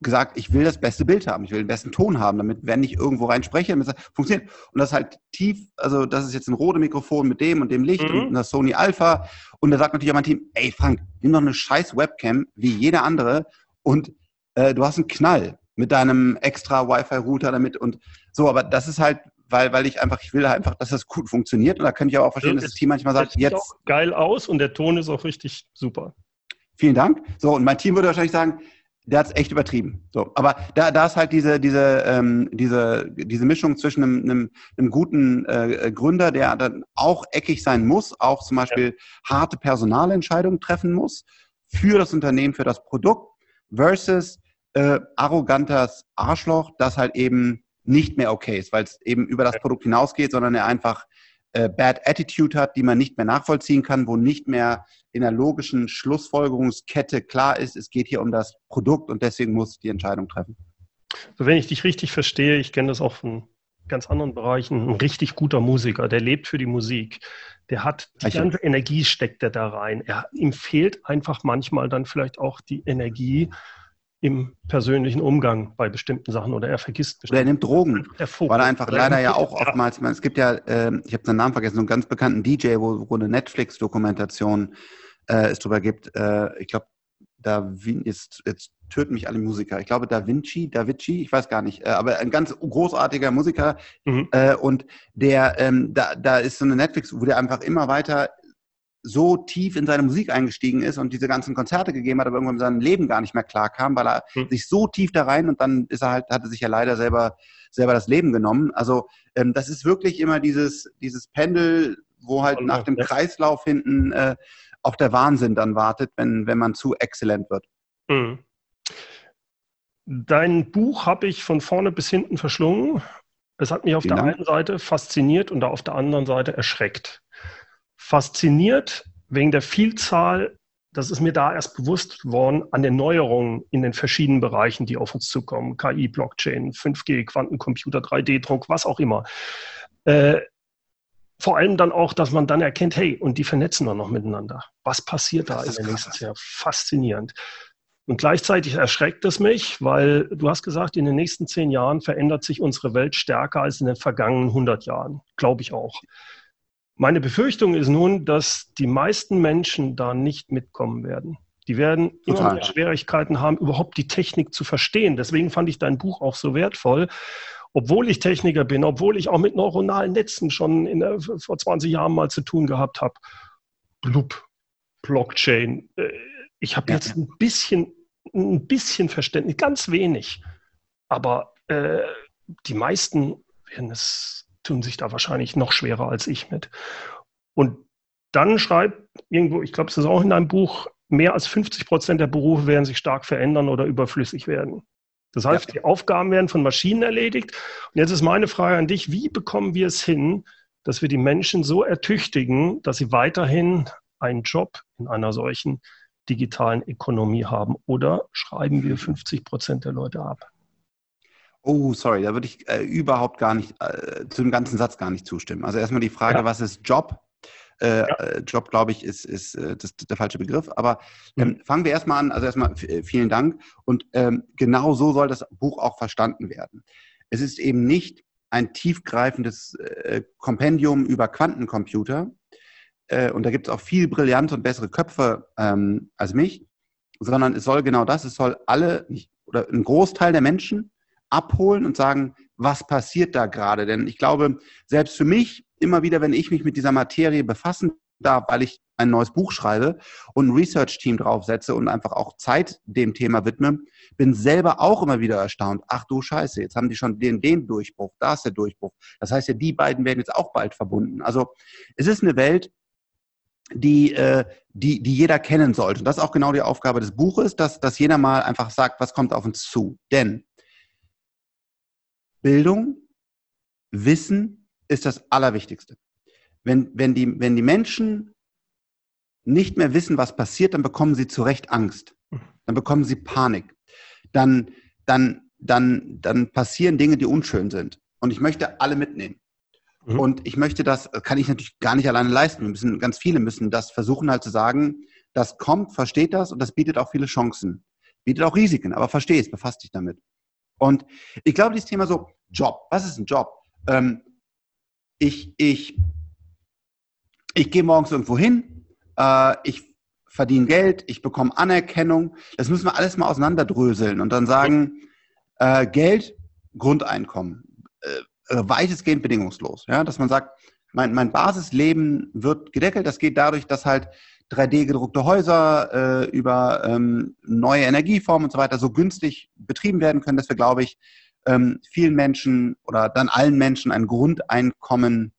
gesagt, ich will das beste Bild haben, ich will den besten Ton haben, damit, wenn ich irgendwo rein spreche, damit das funktioniert. Und das halt tief, also das ist jetzt ein rote Mikrofon mit dem und dem Licht mhm. und einer Sony Alpha. Und da sagt natürlich auch mein Team, ey Frank, nimm doch eine scheiß Webcam wie jeder andere und äh, du hast einen Knall mit deinem extra Wi-Fi-Router damit und so, aber das ist halt, weil, weil ich einfach, ich will einfach, dass das gut funktioniert. Und da könnte ich aber auch verstehen, dass das Team manchmal sagt, jetzt. Auch geil aus und der Ton ist auch richtig super. Vielen Dank. So, und mein Team würde wahrscheinlich sagen, der hat es echt übertrieben. So, aber da, da ist halt diese, diese, ähm, diese, diese Mischung zwischen einem, einem, einem guten äh, Gründer, der dann auch eckig sein muss, auch zum Beispiel ja. harte Personalentscheidungen treffen muss für das Unternehmen, für das Produkt, versus äh, arrogantes Arschloch, das halt eben nicht mehr okay ist, weil es eben über das Produkt hinausgeht, sondern er einfach äh, Bad Attitude hat, die man nicht mehr nachvollziehen kann, wo nicht mehr in der logischen Schlussfolgerungskette klar ist, es geht hier um das Produkt und deswegen muss ich die Entscheidung treffen. So, wenn ich dich richtig verstehe, ich kenne das auch von ganz anderen Bereichen, ein richtig guter Musiker, der lebt für die Musik. Der hat die also, ganze Energie steckt er da rein. Er, ihm fehlt einfach manchmal dann vielleicht auch die Energie, im persönlichen Umgang bei bestimmten Sachen oder er vergisst Oder er nimmt Drogen. Weil er einfach leider ja auch oftmals, es gibt ja, äh, ich habe seinen Namen vergessen, so einen ganz bekannten DJ, wo, wo eine Netflix-Dokumentation äh, es drüber gibt. Äh, ich glaube, da jetzt, jetzt töten mich alle Musiker. Ich glaube, Da Vinci, Da Vinci, ich weiß gar nicht, äh, aber ein ganz großartiger Musiker. Mhm. Äh, und der, ähm, da, da ist so eine Netflix, wo der einfach immer weiter so tief in seine Musik eingestiegen ist und diese ganzen Konzerte gegeben hat, aber irgendwann in seinem Leben gar nicht mehr klar kam, weil er hm. sich so tief da rein und dann ist er halt, hatte sich ja leider selber, selber das Leben genommen. Also ähm, das ist wirklich immer dieses, dieses Pendel, wo halt nach dem Kreislauf hinten äh, auch der Wahnsinn dann wartet, wenn, wenn man zu exzellent wird. Hm. Dein Buch habe ich von vorne bis hinten verschlungen. Es hat mich auf Vielen der Dank. einen Seite fasziniert und auf der anderen Seite erschreckt fasziniert wegen der Vielzahl, das ist mir da erst bewusst worden, an den Neuerungen in den verschiedenen Bereichen, die auf uns zukommen. KI, Blockchain, 5G, Quantencomputer, 3D-Druck, was auch immer. Äh, vor allem dann auch, dass man dann erkennt, hey, und die vernetzen dann noch miteinander. Was passiert da in den nächsten Jahren? Faszinierend. Und gleichzeitig erschreckt es mich, weil du hast gesagt, in den nächsten zehn Jahren verändert sich unsere Welt stärker als in den vergangenen 100 Jahren. Glaube ich auch. Meine Befürchtung ist nun, dass die meisten Menschen da nicht mitkommen werden. Die werden immer mehr Schwierigkeiten haben, überhaupt die Technik zu verstehen. Deswegen fand ich dein Buch auch so wertvoll. Obwohl ich Techniker bin, obwohl ich auch mit neuronalen Netzen schon in, vor 20 Jahren mal zu tun gehabt habe. Blub, Blockchain. Äh, ich habe ja, jetzt ein bisschen, ein bisschen Verständnis, ganz wenig. Aber äh, die meisten werden es tun sich da wahrscheinlich noch schwerer als ich mit. Und dann schreibt irgendwo, ich glaube, es ist auch in deinem Buch, mehr als 50 Prozent der Berufe werden sich stark verändern oder überflüssig werden. Das heißt, ja. die Aufgaben werden von Maschinen erledigt. Und jetzt ist meine Frage an dich, wie bekommen wir es hin, dass wir die Menschen so ertüchtigen, dass sie weiterhin einen Job in einer solchen digitalen Ökonomie haben? Oder schreiben wir 50 Prozent der Leute ab? Oh, sorry, da würde ich äh, überhaupt gar nicht, äh, zu dem ganzen Satz gar nicht zustimmen. Also erstmal die Frage, ja. was ist Job? Äh, ja. Äh, Job, glaube ich, ist, ist äh, das, der falsche Begriff. Aber ähm, mhm. fangen wir erstmal an. Also erstmal äh, vielen Dank. Und ähm, genau so soll das Buch auch verstanden werden. Es ist eben nicht ein tiefgreifendes Kompendium über Quantencomputer. Und da gibt es auch viel brillante und bessere Köpfe ähm, als mich, sondern es soll genau das, es soll alle nicht, oder einen Großteil der Menschen abholen und sagen, was passiert da gerade? Denn ich glaube, selbst für mich, immer wieder, wenn ich mich mit dieser Materie befassen darf, weil ich ein neues Buch schreibe und ein Research-Team draufsetze und einfach auch Zeit dem Thema widme, bin selber auch immer wieder erstaunt. Ach du Scheiße, jetzt haben die schon den, den Durchbruch, da ist der Durchbruch. Das heißt ja, die beiden werden jetzt auch bald verbunden. Also es ist eine Welt, die, äh, die, die jeder kennen sollte. Und das ist auch genau die Aufgabe des Buches, dass, dass jeder mal einfach sagt, was kommt auf uns zu. Denn Bildung, Wissen ist das Allerwichtigste. Wenn, wenn, die, wenn die Menschen nicht mehr wissen, was passiert, dann bekommen sie zu Recht Angst. Dann bekommen sie Panik. Dann, dann, dann, dann passieren Dinge, die unschön sind. Und ich möchte alle mitnehmen. Mhm. Und ich möchte das, kann ich natürlich gar nicht alleine leisten. Wir müssen, ganz viele müssen das versuchen halt zu sagen, das kommt, versteht das und das bietet auch viele Chancen. Bietet auch Risiken, aber versteh es, befasst dich damit. Und ich glaube, dieses Thema so, Job, was ist ein Job? Ähm, ich, ich, ich gehe morgens irgendwo hin, äh, ich verdiene Geld, ich bekomme Anerkennung. Das müssen wir alles mal auseinanderdröseln und dann sagen, äh, Geld, Grundeinkommen, äh, äh weitestgehend bedingungslos. Ja? Dass man sagt, mein, mein Basisleben wird gedeckelt. Das geht dadurch, dass halt 3D-gedruckte Häuser äh, über ähm, neue Energieformen und so weiter so günstig betrieben werden können, dass wir, glaube ich, ähm, vielen Menschen oder dann allen Menschen ein Grundeinkommen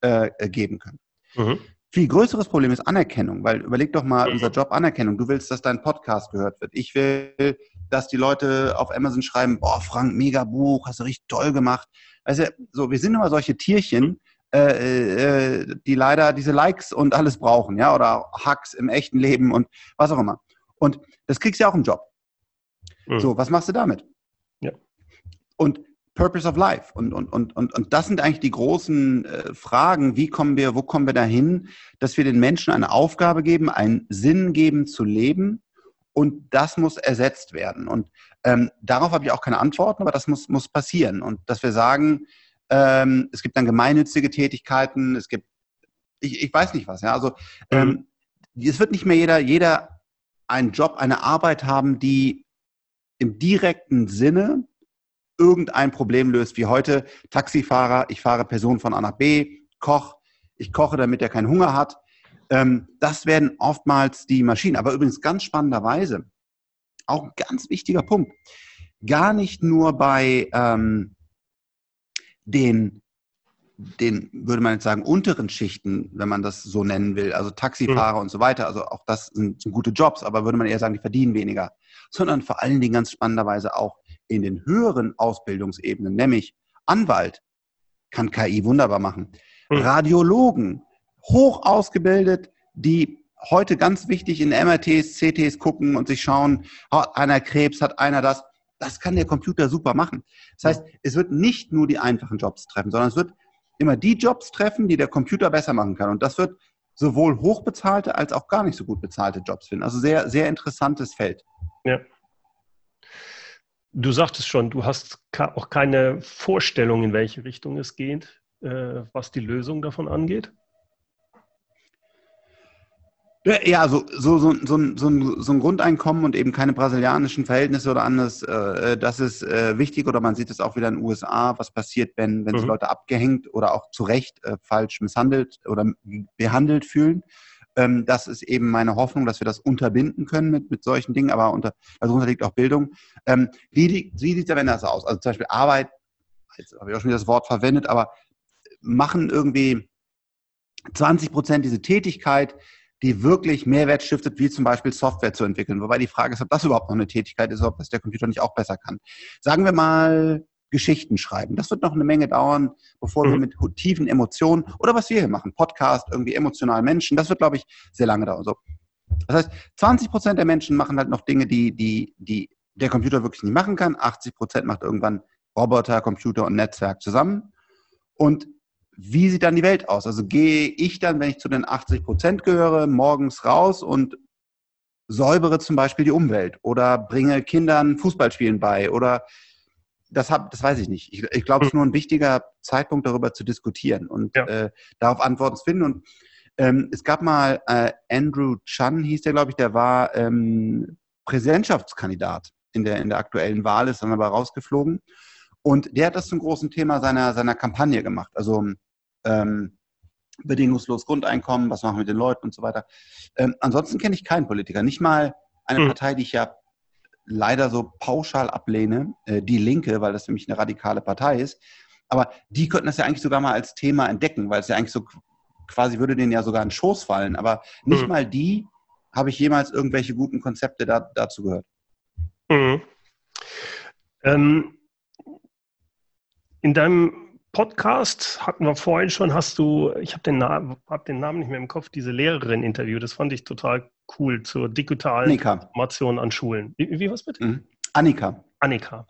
äh, geben können. Mhm. Viel größeres Problem ist Anerkennung, weil überleg doch mal, unser Job Anerkennung. Du willst, dass dein Podcast gehört wird. Ich will, dass die Leute auf Amazon schreiben, boah, Frank, mega Buch, hast du richtig toll gemacht. Also, so, wir sind immer solche Tierchen, äh, äh, die leider diese Likes und alles brauchen, ja, oder Hacks im echten Leben und was auch immer. Und das kriegst du ja auch im Job. Mhm. So, was machst du damit? Ja. Und Purpose of Life. Und, und, und, und, und das sind eigentlich die großen äh, Fragen. Wie kommen wir, wo kommen wir dahin, dass wir den Menschen eine Aufgabe geben, einen Sinn geben zu leben? Und das muss ersetzt werden. Und ähm, darauf habe ich auch keine Antworten, aber das muss, muss passieren. Und dass wir sagen, ähm, es gibt dann gemeinnützige Tätigkeiten, es gibt, ich, ich weiß nicht was, ja. Also ähm, mhm. es wird nicht mehr jeder, jeder einen Job, eine Arbeit haben, die im direkten Sinne irgendein Problem löst, wie heute Taxifahrer, ich fahre Personen von A nach B, Koch, ich koche, damit er keinen Hunger hat. Ähm, das werden oftmals die Maschinen. Aber übrigens ganz spannenderweise, auch ein ganz wichtiger Punkt, gar nicht nur bei ähm, den, den, würde man jetzt sagen, unteren Schichten, wenn man das so nennen will, also Taxifahrer mhm. und so weiter, also auch das sind, sind gute Jobs, aber würde man eher sagen, die verdienen weniger, sondern vor allen Dingen ganz spannenderweise auch in den höheren Ausbildungsebenen, nämlich Anwalt, kann KI wunderbar machen. Hm. Radiologen, hoch ausgebildet, die heute ganz wichtig in MRTs, CTs gucken und sich schauen, hat einer Krebs, hat einer das. Das kann der Computer super machen. Das heißt, es wird nicht nur die einfachen Jobs treffen, sondern es wird immer die Jobs treffen, die der Computer besser machen kann. Und das wird sowohl hochbezahlte als auch gar nicht so gut bezahlte Jobs finden. Also sehr, sehr interessantes Feld. Ja. Du sagtest schon, du hast auch keine Vorstellung, in welche Richtung es geht, äh, was die Lösung davon angeht? Ja, so, so, so, so, ein, so ein Grundeinkommen und eben keine brasilianischen Verhältnisse oder anderes, äh, das ist äh, wichtig oder man sieht es auch wieder in den USA, was passiert, wenn, wenn sich mhm. Leute abgehängt oder auch zu Recht äh, falsch misshandelt oder behandelt fühlen. Ähm, das ist eben meine Hoffnung, dass wir das unterbinden können mit, mit solchen Dingen, aber unter, also darunter liegt auch Bildung. Ähm, wie, wie sieht der Wende das aus? Also zum Beispiel Arbeit, jetzt habe ich auch schon wieder das Wort verwendet, aber machen irgendwie 20 Prozent diese Tätigkeit, die wirklich Mehrwert stiftet, wie zum Beispiel Software zu entwickeln. Wobei die Frage ist, ob das überhaupt noch eine Tätigkeit ist, ob das der Computer nicht auch besser kann. Sagen wir mal Geschichten schreiben. Das wird noch eine Menge dauern, bevor mhm. wir mit tiefen Emotionen oder was wir hier machen, Podcast, irgendwie emotional Menschen, das wird, glaube ich, sehr lange dauern. So. Das heißt, 20 Prozent der Menschen machen halt noch Dinge, die, die, die der Computer wirklich nicht machen kann. 80 Prozent macht irgendwann Roboter, Computer und Netzwerk zusammen. Und wie sieht dann die Welt aus? Also gehe ich dann, wenn ich zu den 80 Prozent gehöre, morgens raus und säubere zum Beispiel die Umwelt oder bringe Kindern Fußballspielen bei oder das, hab, das weiß ich nicht. Ich, ich glaube, es ist nur ein wichtiger Zeitpunkt, darüber zu diskutieren und ja. äh, darauf Antworten zu finden. Und ähm, es gab mal äh, Andrew Chan, hieß der, glaube ich, der war ähm, Präsidentschaftskandidat in der, in der aktuellen Wahl, ist dann aber rausgeflogen. Und der hat das zum großen Thema seiner, seiner Kampagne gemacht. Also ähm, bedingungslos Grundeinkommen, was machen wir mit den Leuten und so weiter. Ähm, ansonsten kenne ich keinen Politiker, nicht mal eine mhm. Partei, die ich ja leider so pauschal ablehne, äh, die Linke, weil das nämlich eine radikale Partei ist. Aber die könnten das ja eigentlich sogar mal als Thema entdecken, weil es ja eigentlich so quasi würde denen ja sogar in den Schoß fallen. Aber nicht mhm. mal die habe ich jemals irgendwelche guten Konzepte da, dazu gehört. Mhm. Ähm, in deinem Podcast hatten wir vorhin schon, hast du, ich habe den, hab den Namen nicht mehr im Kopf, diese Lehrerin interviewt. Das fand ich total cool zur digitalen Annika. Information an Schulen. Wie, wie was bitte? Mhm. Annika. Annika.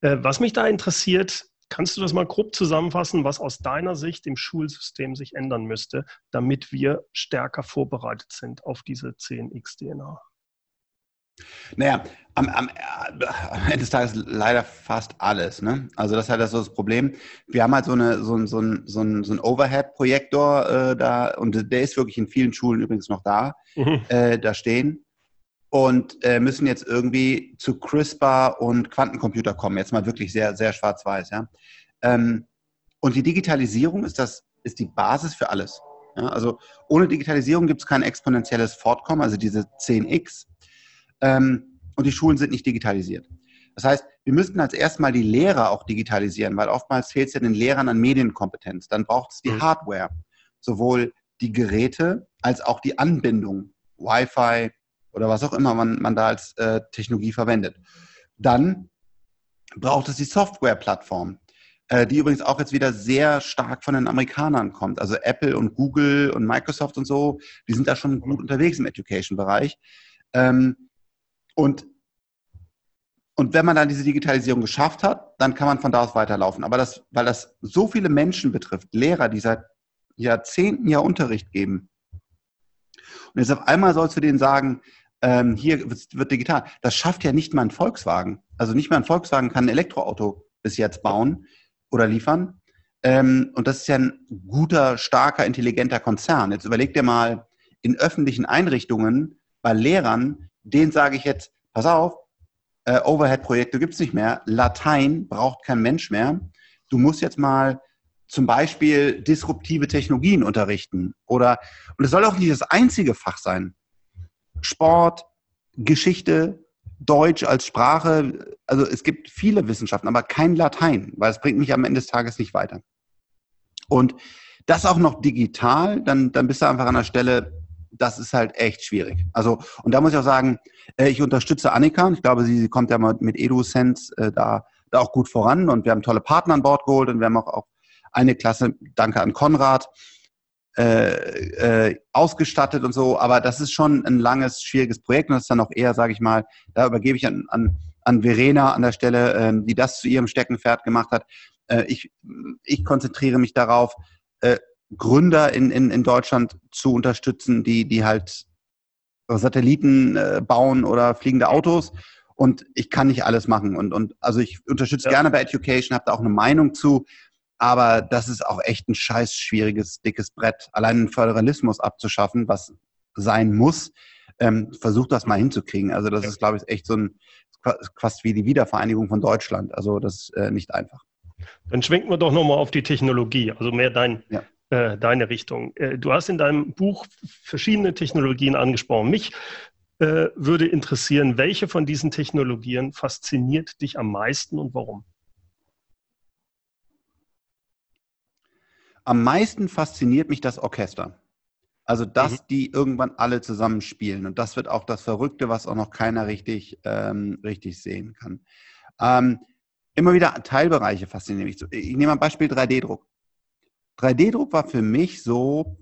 Äh, was mich da interessiert, kannst du das mal grob zusammenfassen, was aus deiner Sicht im Schulsystem sich ändern müsste, damit wir stärker vorbereitet sind auf diese 10x-DNA? Naja, am, am, am, Ende des Tages leider fast alles. Ne? Also das ist halt so das Problem. Wir haben halt so, eine, so, so so ein, so ein Overhead-Projektor äh, da und der ist wirklich in vielen Schulen übrigens noch da, mhm. äh, da stehen und äh, müssen jetzt irgendwie zu CRISPR und Quantencomputer kommen. Jetzt mal wirklich sehr, sehr schwarz-weiß. Ja? Ähm, und die Digitalisierung ist, das, ist die Basis für alles. Ja? Also ohne Digitalisierung gibt es kein exponentielles Fortkommen, also diese 10x ähm, und die Schulen sind nicht digitalisiert. Das heißt, wir müssten als erstmal die Lehrer auch digitalisieren, weil oftmals fehlt es ja den Lehrern an Medienkompetenz. Dann braucht es die mhm. Hardware, sowohl die Geräte als auch die Anbindung, Wi-Fi oder was auch immer man, man da als äh, Technologie verwendet. Dann braucht es die Softwareplattform, äh, die übrigens auch jetzt wieder sehr stark von den Amerikanern kommt. Also Apple und Google und Microsoft und so, die sind da schon gut unterwegs im Education-Bereich. Ähm, und, und wenn man dann diese Digitalisierung geschafft hat, dann kann man von da aus weiterlaufen. Aber das, weil das so viele Menschen betrifft, Lehrer, die seit Jahrzehnten ja Unterricht geben. Und jetzt auf einmal sollst du denen sagen, ähm, hier wird, digital. Das schafft ja nicht mal ein Volkswagen. Also nicht mal ein Volkswagen kann ein Elektroauto bis jetzt bauen oder liefern. Ähm, und das ist ja ein guter, starker, intelligenter Konzern. Jetzt überleg dir mal, in öffentlichen Einrichtungen bei Lehrern, den sage ich jetzt, pass auf, äh, Overhead-Projekte gibt es nicht mehr, Latein braucht kein Mensch mehr. Du musst jetzt mal zum Beispiel disruptive Technologien unterrichten. Oder, und es soll auch nicht das einzige Fach sein. Sport, Geschichte, Deutsch als Sprache, also es gibt viele Wissenschaften, aber kein Latein, weil es bringt mich am Ende des Tages nicht weiter. Und das auch noch digital, dann, dann bist du einfach an der Stelle, das ist halt echt schwierig. Also, und da muss ich auch sagen, äh, ich unterstütze Annika. Ich glaube, sie, sie kommt ja mit EduSense äh, da, da auch gut voran und wir haben tolle Partner an Bord geholt und wir haben auch, auch eine Klasse, danke an Konrad, äh, äh, ausgestattet und so. Aber das ist schon ein langes, schwieriges Projekt und das ist dann auch eher, sage ich mal, da übergebe ich an, an, an Verena an der Stelle, äh, die das zu ihrem Steckenpferd gemacht hat. Äh, ich, ich konzentriere mich darauf, äh, Gründer in, in, in Deutschland zu unterstützen, die, die halt Satelliten äh, bauen oder fliegende Autos. Und ich kann nicht alles machen. Und, und also ich unterstütze ja. gerne bei Education, habe da auch eine Meinung zu. Aber das ist auch echt ein scheiß schwieriges, dickes Brett. Allein den Föderalismus abzuschaffen, was sein muss, ähm, versucht das mal hinzukriegen. Also das ja. ist, glaube ich, echt so ein fast wie die Wiedervereinigung von Deutschland. Also das ist äh, nicht einfach. Dann schwenken wir doch nochmal auf die Technologie, also mehr dein, ja. Äh, deine Richtung. Äh, du hast in deinem Buch verschiedene Technologien angesprochen. Mich äh, würde interessieren, welche von diesen Technologien fasziniert dich am meisten und warum? Am meisten fasziniert mich das Orchester. Also, dass mhm. die irgendwann alle zusammenspielen. Und das wird auch das Verrückte, was auch noch keiner richtig, ähm, richtig sehen kann. Ähm, immer wieder Teilbereiche faszinieren mich. Ich nehme ein Beispiel 3D-Druck. 3D-Druck war für mich so,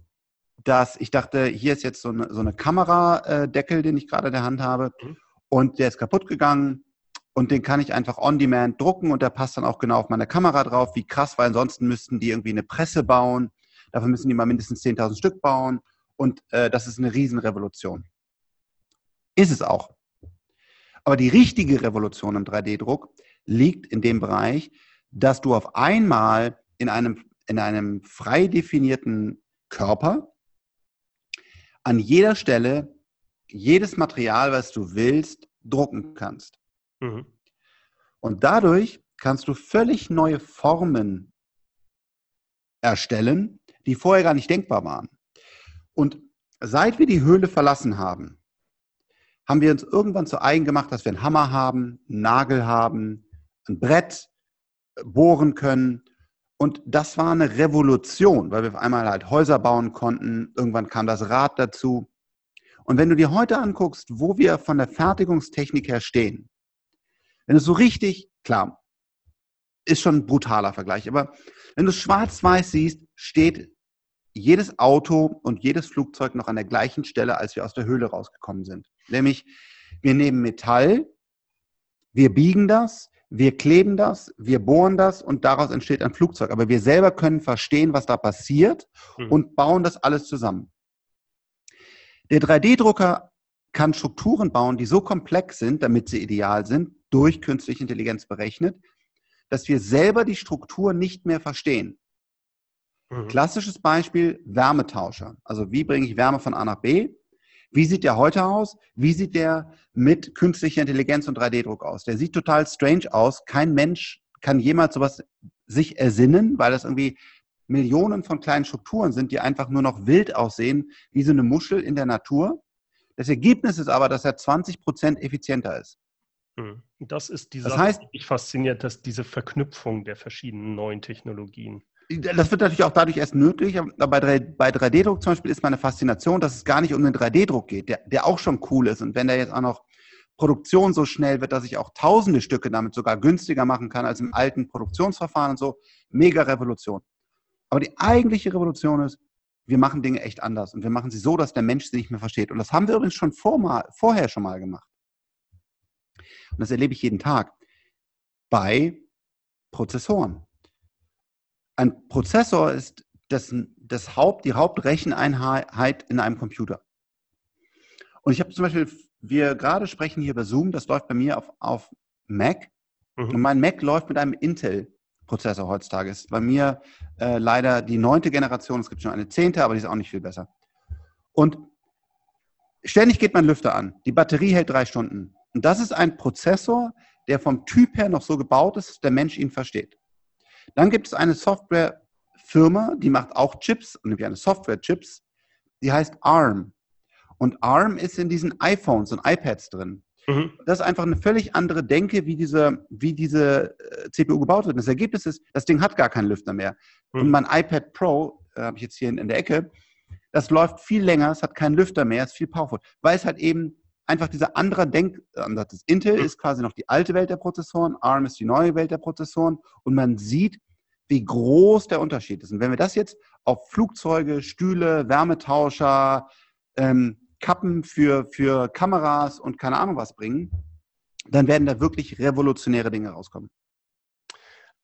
dass ich dachte, hier ist jetzt so eine, so eine Kameradeckel, den ich gerade in der Hand habe. Mhm. Und der ist kaputt gegangen und den kann ich einfach on demand drucken und der passt dann auch genau auf meine Kamera drauf. Wie krass, weil ansonsten müssten die irgendwie eine Presse bauen. Dafür müssen die mal mindestens 10.000 Stück bauen und äh, das ist eine Riesenrevolution. Ist es auch. Aber die richtige Revolution im 3D-Druck liegt in dem Bereich, dass du auf einmal in einem, in einem frei definierten Körper an jeder Stelle jedes Material, was du willst, drucken kannst. Mhm. Und dadurch kannst du völlig neue Formen erstellen, die vorher gar nicht denkbar waren. Und seit wir die Höhle verlassen haben, haben wir uns irgendwann zu eigen gemacht, dass wir einen Hammer haben, einen Nagel haben, ein Brett bohren können. Und das war eine Revolution, weil wir auf einmal halt Häuser bauen konnten. Irgendwann kam das Rad dazu. Und wenn du dir heute anguckst, wo wir von der Fertigungstechnik her stehen, wenn es so richtig, klar, ist schon ein brutaler Vergleich, aber wenn du schwarz-weiß siehst, steht jedes Auto und jedes Flugzeug noch an der gleichen Stelle, als wir aus der Höhle rausgekommen sind. Nämlich, wir nehmen Metall, wir biegen das, wir kleben das, wir bohren das und daraus entsteht ein Flugzeug. Aber wir selber können verstehen, was da passiert mhm. und bauen das alles zusammen. Der 3D-Drucker kann Strukturen bauen, die so komplex sind, damit sie ideal sind, durch künstliche Intelligenz berechnet, dass wir selber die Struktur nicht mehr verstehen. Mhm. Klassisches Beispiel Wärmetauscher. Also wie bringe ich Wärme von A nach B? Wie sieht der heute aus? Wie sieht der mit künstlicher Intelligenz und 3D-Druck aus? Der sieht total strange aus. Kein Mensch kann jemals sowas sich ersinnen, weil das irgendwie Millionen von kleinen Strukturen sind, die einfach nur noch wild aussehen, wie so eine Muschel in der Natur. Das Ergebnis ist aber, dass er 20 Prozent effizienter ist. Hm. Das ist die das Sache, heißt, die mich fasziniert, dass diese Verknüpfung der verschiedenen neuen Technologien. Das wird natürlich auch dadurch erst möglich. Aber bei 3D-Druck zum Beispiel ist meine Faszination, dass es gar nicht um den 3D-Druck geht, der, der auch schon cool ist. Und wenn der jetzt auch noch Produktion so schnell wird, dass ich auch tausende Stücke damit sogar günstiger machen kann als im alten Produktionsverfahren und so, mega Revolution. Aber die eigentliche Revolution ist, wir machen Dinge echt anders und wir machen sie so, dass der Mensch sie nicht mehr versteht. Und das haben wir übrigens schon vor mal, vorher schon mal gemacht. Und das erlebe ich jeden Tag bei Prozessoren. Ein Prozessor ist das, das Haupt, die Hauptrecheneinheit in einem Computer. Und ich habe zum Beispiel, wir gerade sprechen hier über Zoom, das läuft bei mir auf, auf Mac. Mhm. Und mein Mac läuft mit einem Intel-Prozessor heutzutage. Ist bei mir äh, leider die neunte Generation, es gibt schon eine zehnte, aber die ist auch nicht viel besser. Und ständig geht mein Lüfter an. Die Batterie hält drei Stunden. Und das ist ein Prozessor, der vom Typ her noch so gebaut ist, dass der Mensch ihn versteht. Dann gibt es eine Softwarefirma, die macht auch Chips, nämlich eine Software-Chips, die heißt ARM. Und ARM ist in diesen iPhones und iPads drin. Mhm. Das ist einfach eine völlig andere Denke, wie diese, wie diese äh, CPU gebaut wird. Und das Ergebnis ist, das Ding hat gar keinen Lüfter mehr. Mhm. Und mein iPad Pro, äh, habe ich jetzt hier in, in der Ecke, das läuft viel länger, es hat keinen Lüfter mehr, es ist viel powerful, weil es halt eben einfach dieser andere Denkansatz ist. Intel ist quasi noch die alte Welt der Prozessoren, ARM ist die neue Welt der Prozessoren und man sieht, wie groß der Unterschied ist. Und wenn wir das jetzt auf Flugzeuge, Stühle, Wärmetauscher, ähm, Kappen für, für Kameras und keine Ahnung was bringen, dann werden da wirklich revolutionäre Dinge rauskommen.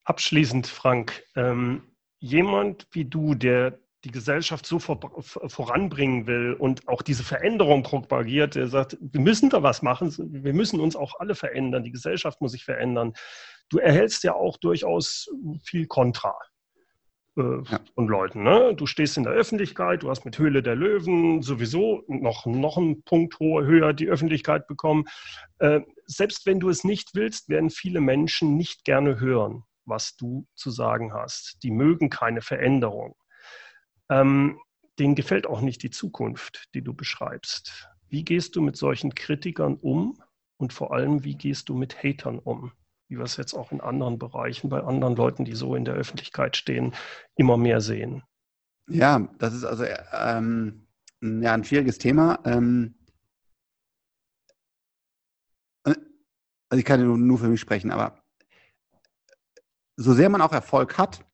Abschließend, Frank, ähm, jemand wie du, der die Gesellschaft so vor, voranbringen will und auch diese Veränderung propagiert, der sagt, wir müssen da was machen, wir müssen uns auch alle verändern, die Gesellschaft muss sich verändern. Du erhältst ja auch durchaus viel Kontra äh, ja. von Leuten. Ne? Du stehst in der Öffentlichkeit, du hast mit Höhle der Löwen sowieso noch, noch einen Punkt höher die Öffentlichkeit bekommen. Äh, selbst wenn du es nicht willst, werden viele Menschen nicht gerne hören, was du zu sagen hast. Die mögen keine Veränderung ähm, denen gefällt auch nicht die Zukunft, die du beschreibst. Wie gehst du mit solchen Kritikern um und vor allem, wie gehst du mit Hatern um? Wie wir es jetzt auch in anderen Bereichen bei anderen Leuten, die so in der Öffentlichkeit stehen, immer mehr sehen. Ja, das ist also ähm, ja, ein schwieriges Thema. Ähm, also ich kann nur für mich sprechen, aber so sehr man auch Erfolg hat,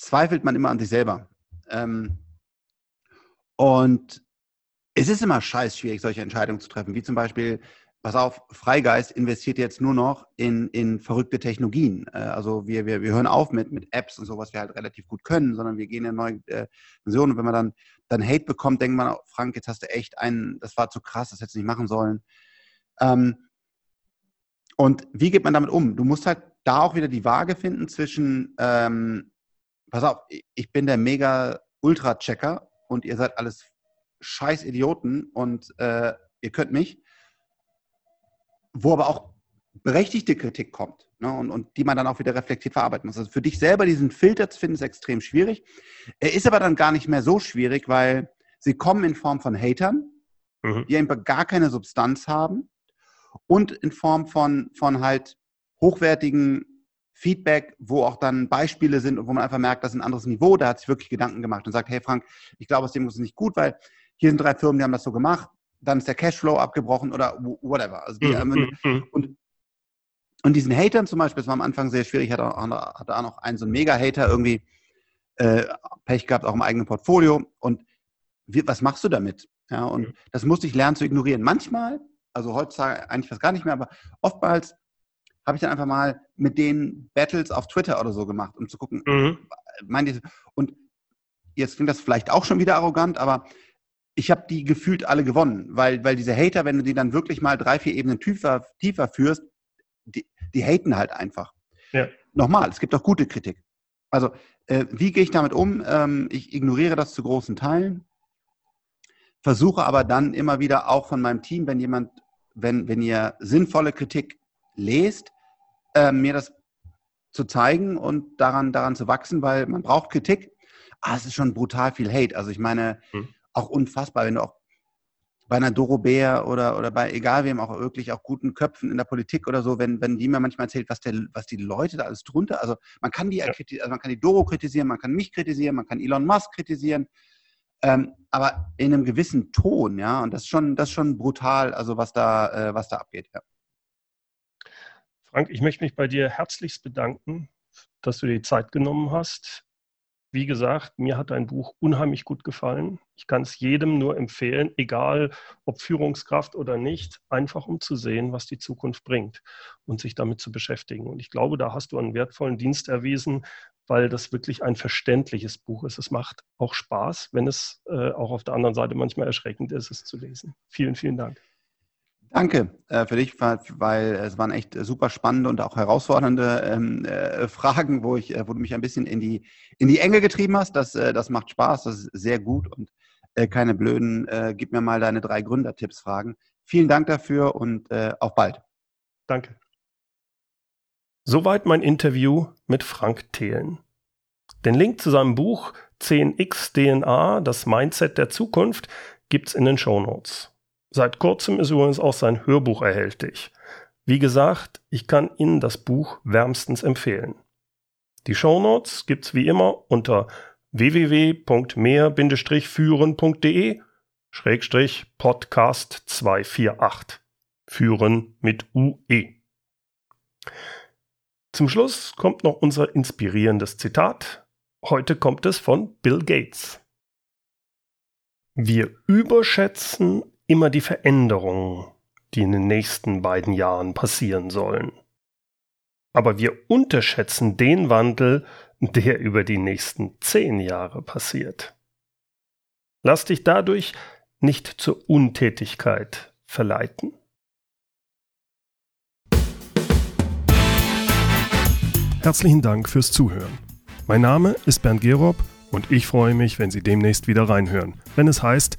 zweifelt man immer an sich selber. Ähm, und es ist immer scheiß schwierig, solche Entscheidungen zu treffen, wie zum Beispiel, pass auf, Freigeist investiert jetzt nur noch in, in verrückte Technologien. Äh, also wir, wir, wir hören auf mit, mit Apps und so, was wir halt relativ gut können, sondern wir gehen in neue äh, Versionen. Und wenn man dann, dann Hate bekommt, denkt man, oh, Frank, jetzt hast du echt einen, das war zu krass, das hättest du nicht machen sollen. Ähm, und wie geht man damit um? Du musst halt da auch wieder die Waage finden zwischen ähm, pass auf, ich bin der mega Ultra-Checker und ihr seid alles scheiß Idioten und äh, ihr könnt mich. Wo aber auch berechtigte Kritik kommt ne, und, und die man dann auch wieder reflektiert verarbeiten muss. Also für dich selber diesen Filter zu finden, ist extrem schwierig. Er ist aber dann gar nicht mehr so schwierig, weil sie kommen in Form von Hatern, mhm. die einfach gar keine Substanz haben und in Form von, von halt hochwertigen Feedback, wo auch dann Beispiele sind und wo man einfach merkt, das ist ein anderes Niveau, da hat sich wirklich Gedanken gemacht und sagt, hey Frank, ich glaube, aus dem ist es nicht gut, weil hier sind drei Firmen, die haben das so gemacht, dann ist der Cashflow abgebrochen oder whatever. Also die, mhm. mhm. und, und diesen Hatern zum Beispiel, das war am Anfang sehr schwierig, hatte auch, hatte auch noch einen so einen Mega-Hater irgendwie äh, Pech gehabt, auch im eigenen Portfolio. Und wie, was machst du damit? Ja, und mhm. das musste ich lernen zu ignorieren. Manchmal, also heutzutage eigentlich fast gar nicht mehr, aber oftmals habe ich dann einfach mal mit denen Battles auf Twitter oder so gemacht, um zu gucken, mhm. meint ihr, und jetzt klingt das vielleicht auch schon wieder arrogant, aber ich habe die gefühlt alle gewonnen, weil, weil diese Hater, wenn du die dann wirklich mal drei, vier Ebenen tiefer, tiefer führst, die, die haten halt einfach. Ja. Nochmal, es gibt auch gute Kritik. Also, äh, wie gehe ich damit um? Ähm, ich ignoriere das zu großen Teilen, versuche aber dann immer wieder auch von meinem Team, wenn jemand, wenn, wenn ihr sinnvolle Kritik lest, äh, mir das zu zeigen und daran, daran zu wachsen, weil man braucht Kritik. Ah, es ist schon brutal viel Hate. Also ich meine, hm. auch unfassbar, wenn du auch bei einer Doro Bär oder, oder bei egal wem auch wirklich auch guten Köpfen in der Politik oder so, wenn, wenn die mir manchmal erzählt, was, der, was die Leute da alles drunter, also man kann die ja. also man kann die Doro kritisieren, man kann mich kritisieren, man kann Elon Musk kritisieren, ähm, aber in einem gewissen Ton, ja, und das ist schon, das ist schon brutal, also was da, äh, was da abgeht, ja. Frank, ich möchte mich bei dir herzlichst bedanken, dass du dir die Zeit genommen hast. Wie gesagt, mir hat dein Buch unheimlich gut gefallen. Ich kann es jedem nur empfehlen, egal ob Führungskraft oder nicht, einfach um zu sehen, was die Zukunft bringt und sich damit zu beschäftigen. Und ich glaube, da hast du einen wertvollen Dienst erwiesen, weil das wirklich ein verständliches Buch ist. Es macht auch Spaß, wenn es äh, auch auf der anderen Seite manchmal erschreckend ist, es zu lesen. Vielen, vielen Dank. Danke äh, für dich, weil, es waren echt super spannende und auch herausfordernde ähm, äh, Fragen, wo, ich, äh, wo du mich ein bisschen in die, in die Enge getrieben hast. Das, äh, das macht Spaß, das ist sehr gut und äh, keine blöden, äh, gib mir mal deine drei Gründertipps-Fragen. Vielen Dank dafür und auf bald. Danke. Soweit mein Interview mit Frank Thelen. Den Link zu seinem Buch 10x DNA, das Mindset der Zukunft, gibt's in den Show Notes. Seit kurzem ist übrigens auch sein Hörbuch erhältlich. Wie gesagt, ich kann Ihnen das Buch wärmstens empfehlen. Die Shownotes gibt's wie immer unter www.mehr-führen.de Schrägstrich Podcast 248. Führen mit UE. Zum Schluss kommt noch unser inspirierendes Zitat. Heute kommt es von Bill Gates. Wir überschätzen immer die Veränderungen, die in den nächsten beiden Jahren passieren sollen. Aber wir unterschätzen den Wandel, der über die nächsten zehn Jahre passiert. Lass dich dadurch nicht zur Untätigkeit verleiten. Herzlichen Dank fürs Zuhören. Mein Name ist Bernd Gerob und ich freue mich, wenn Sie demnächst wieder reinhören, wenn es heißt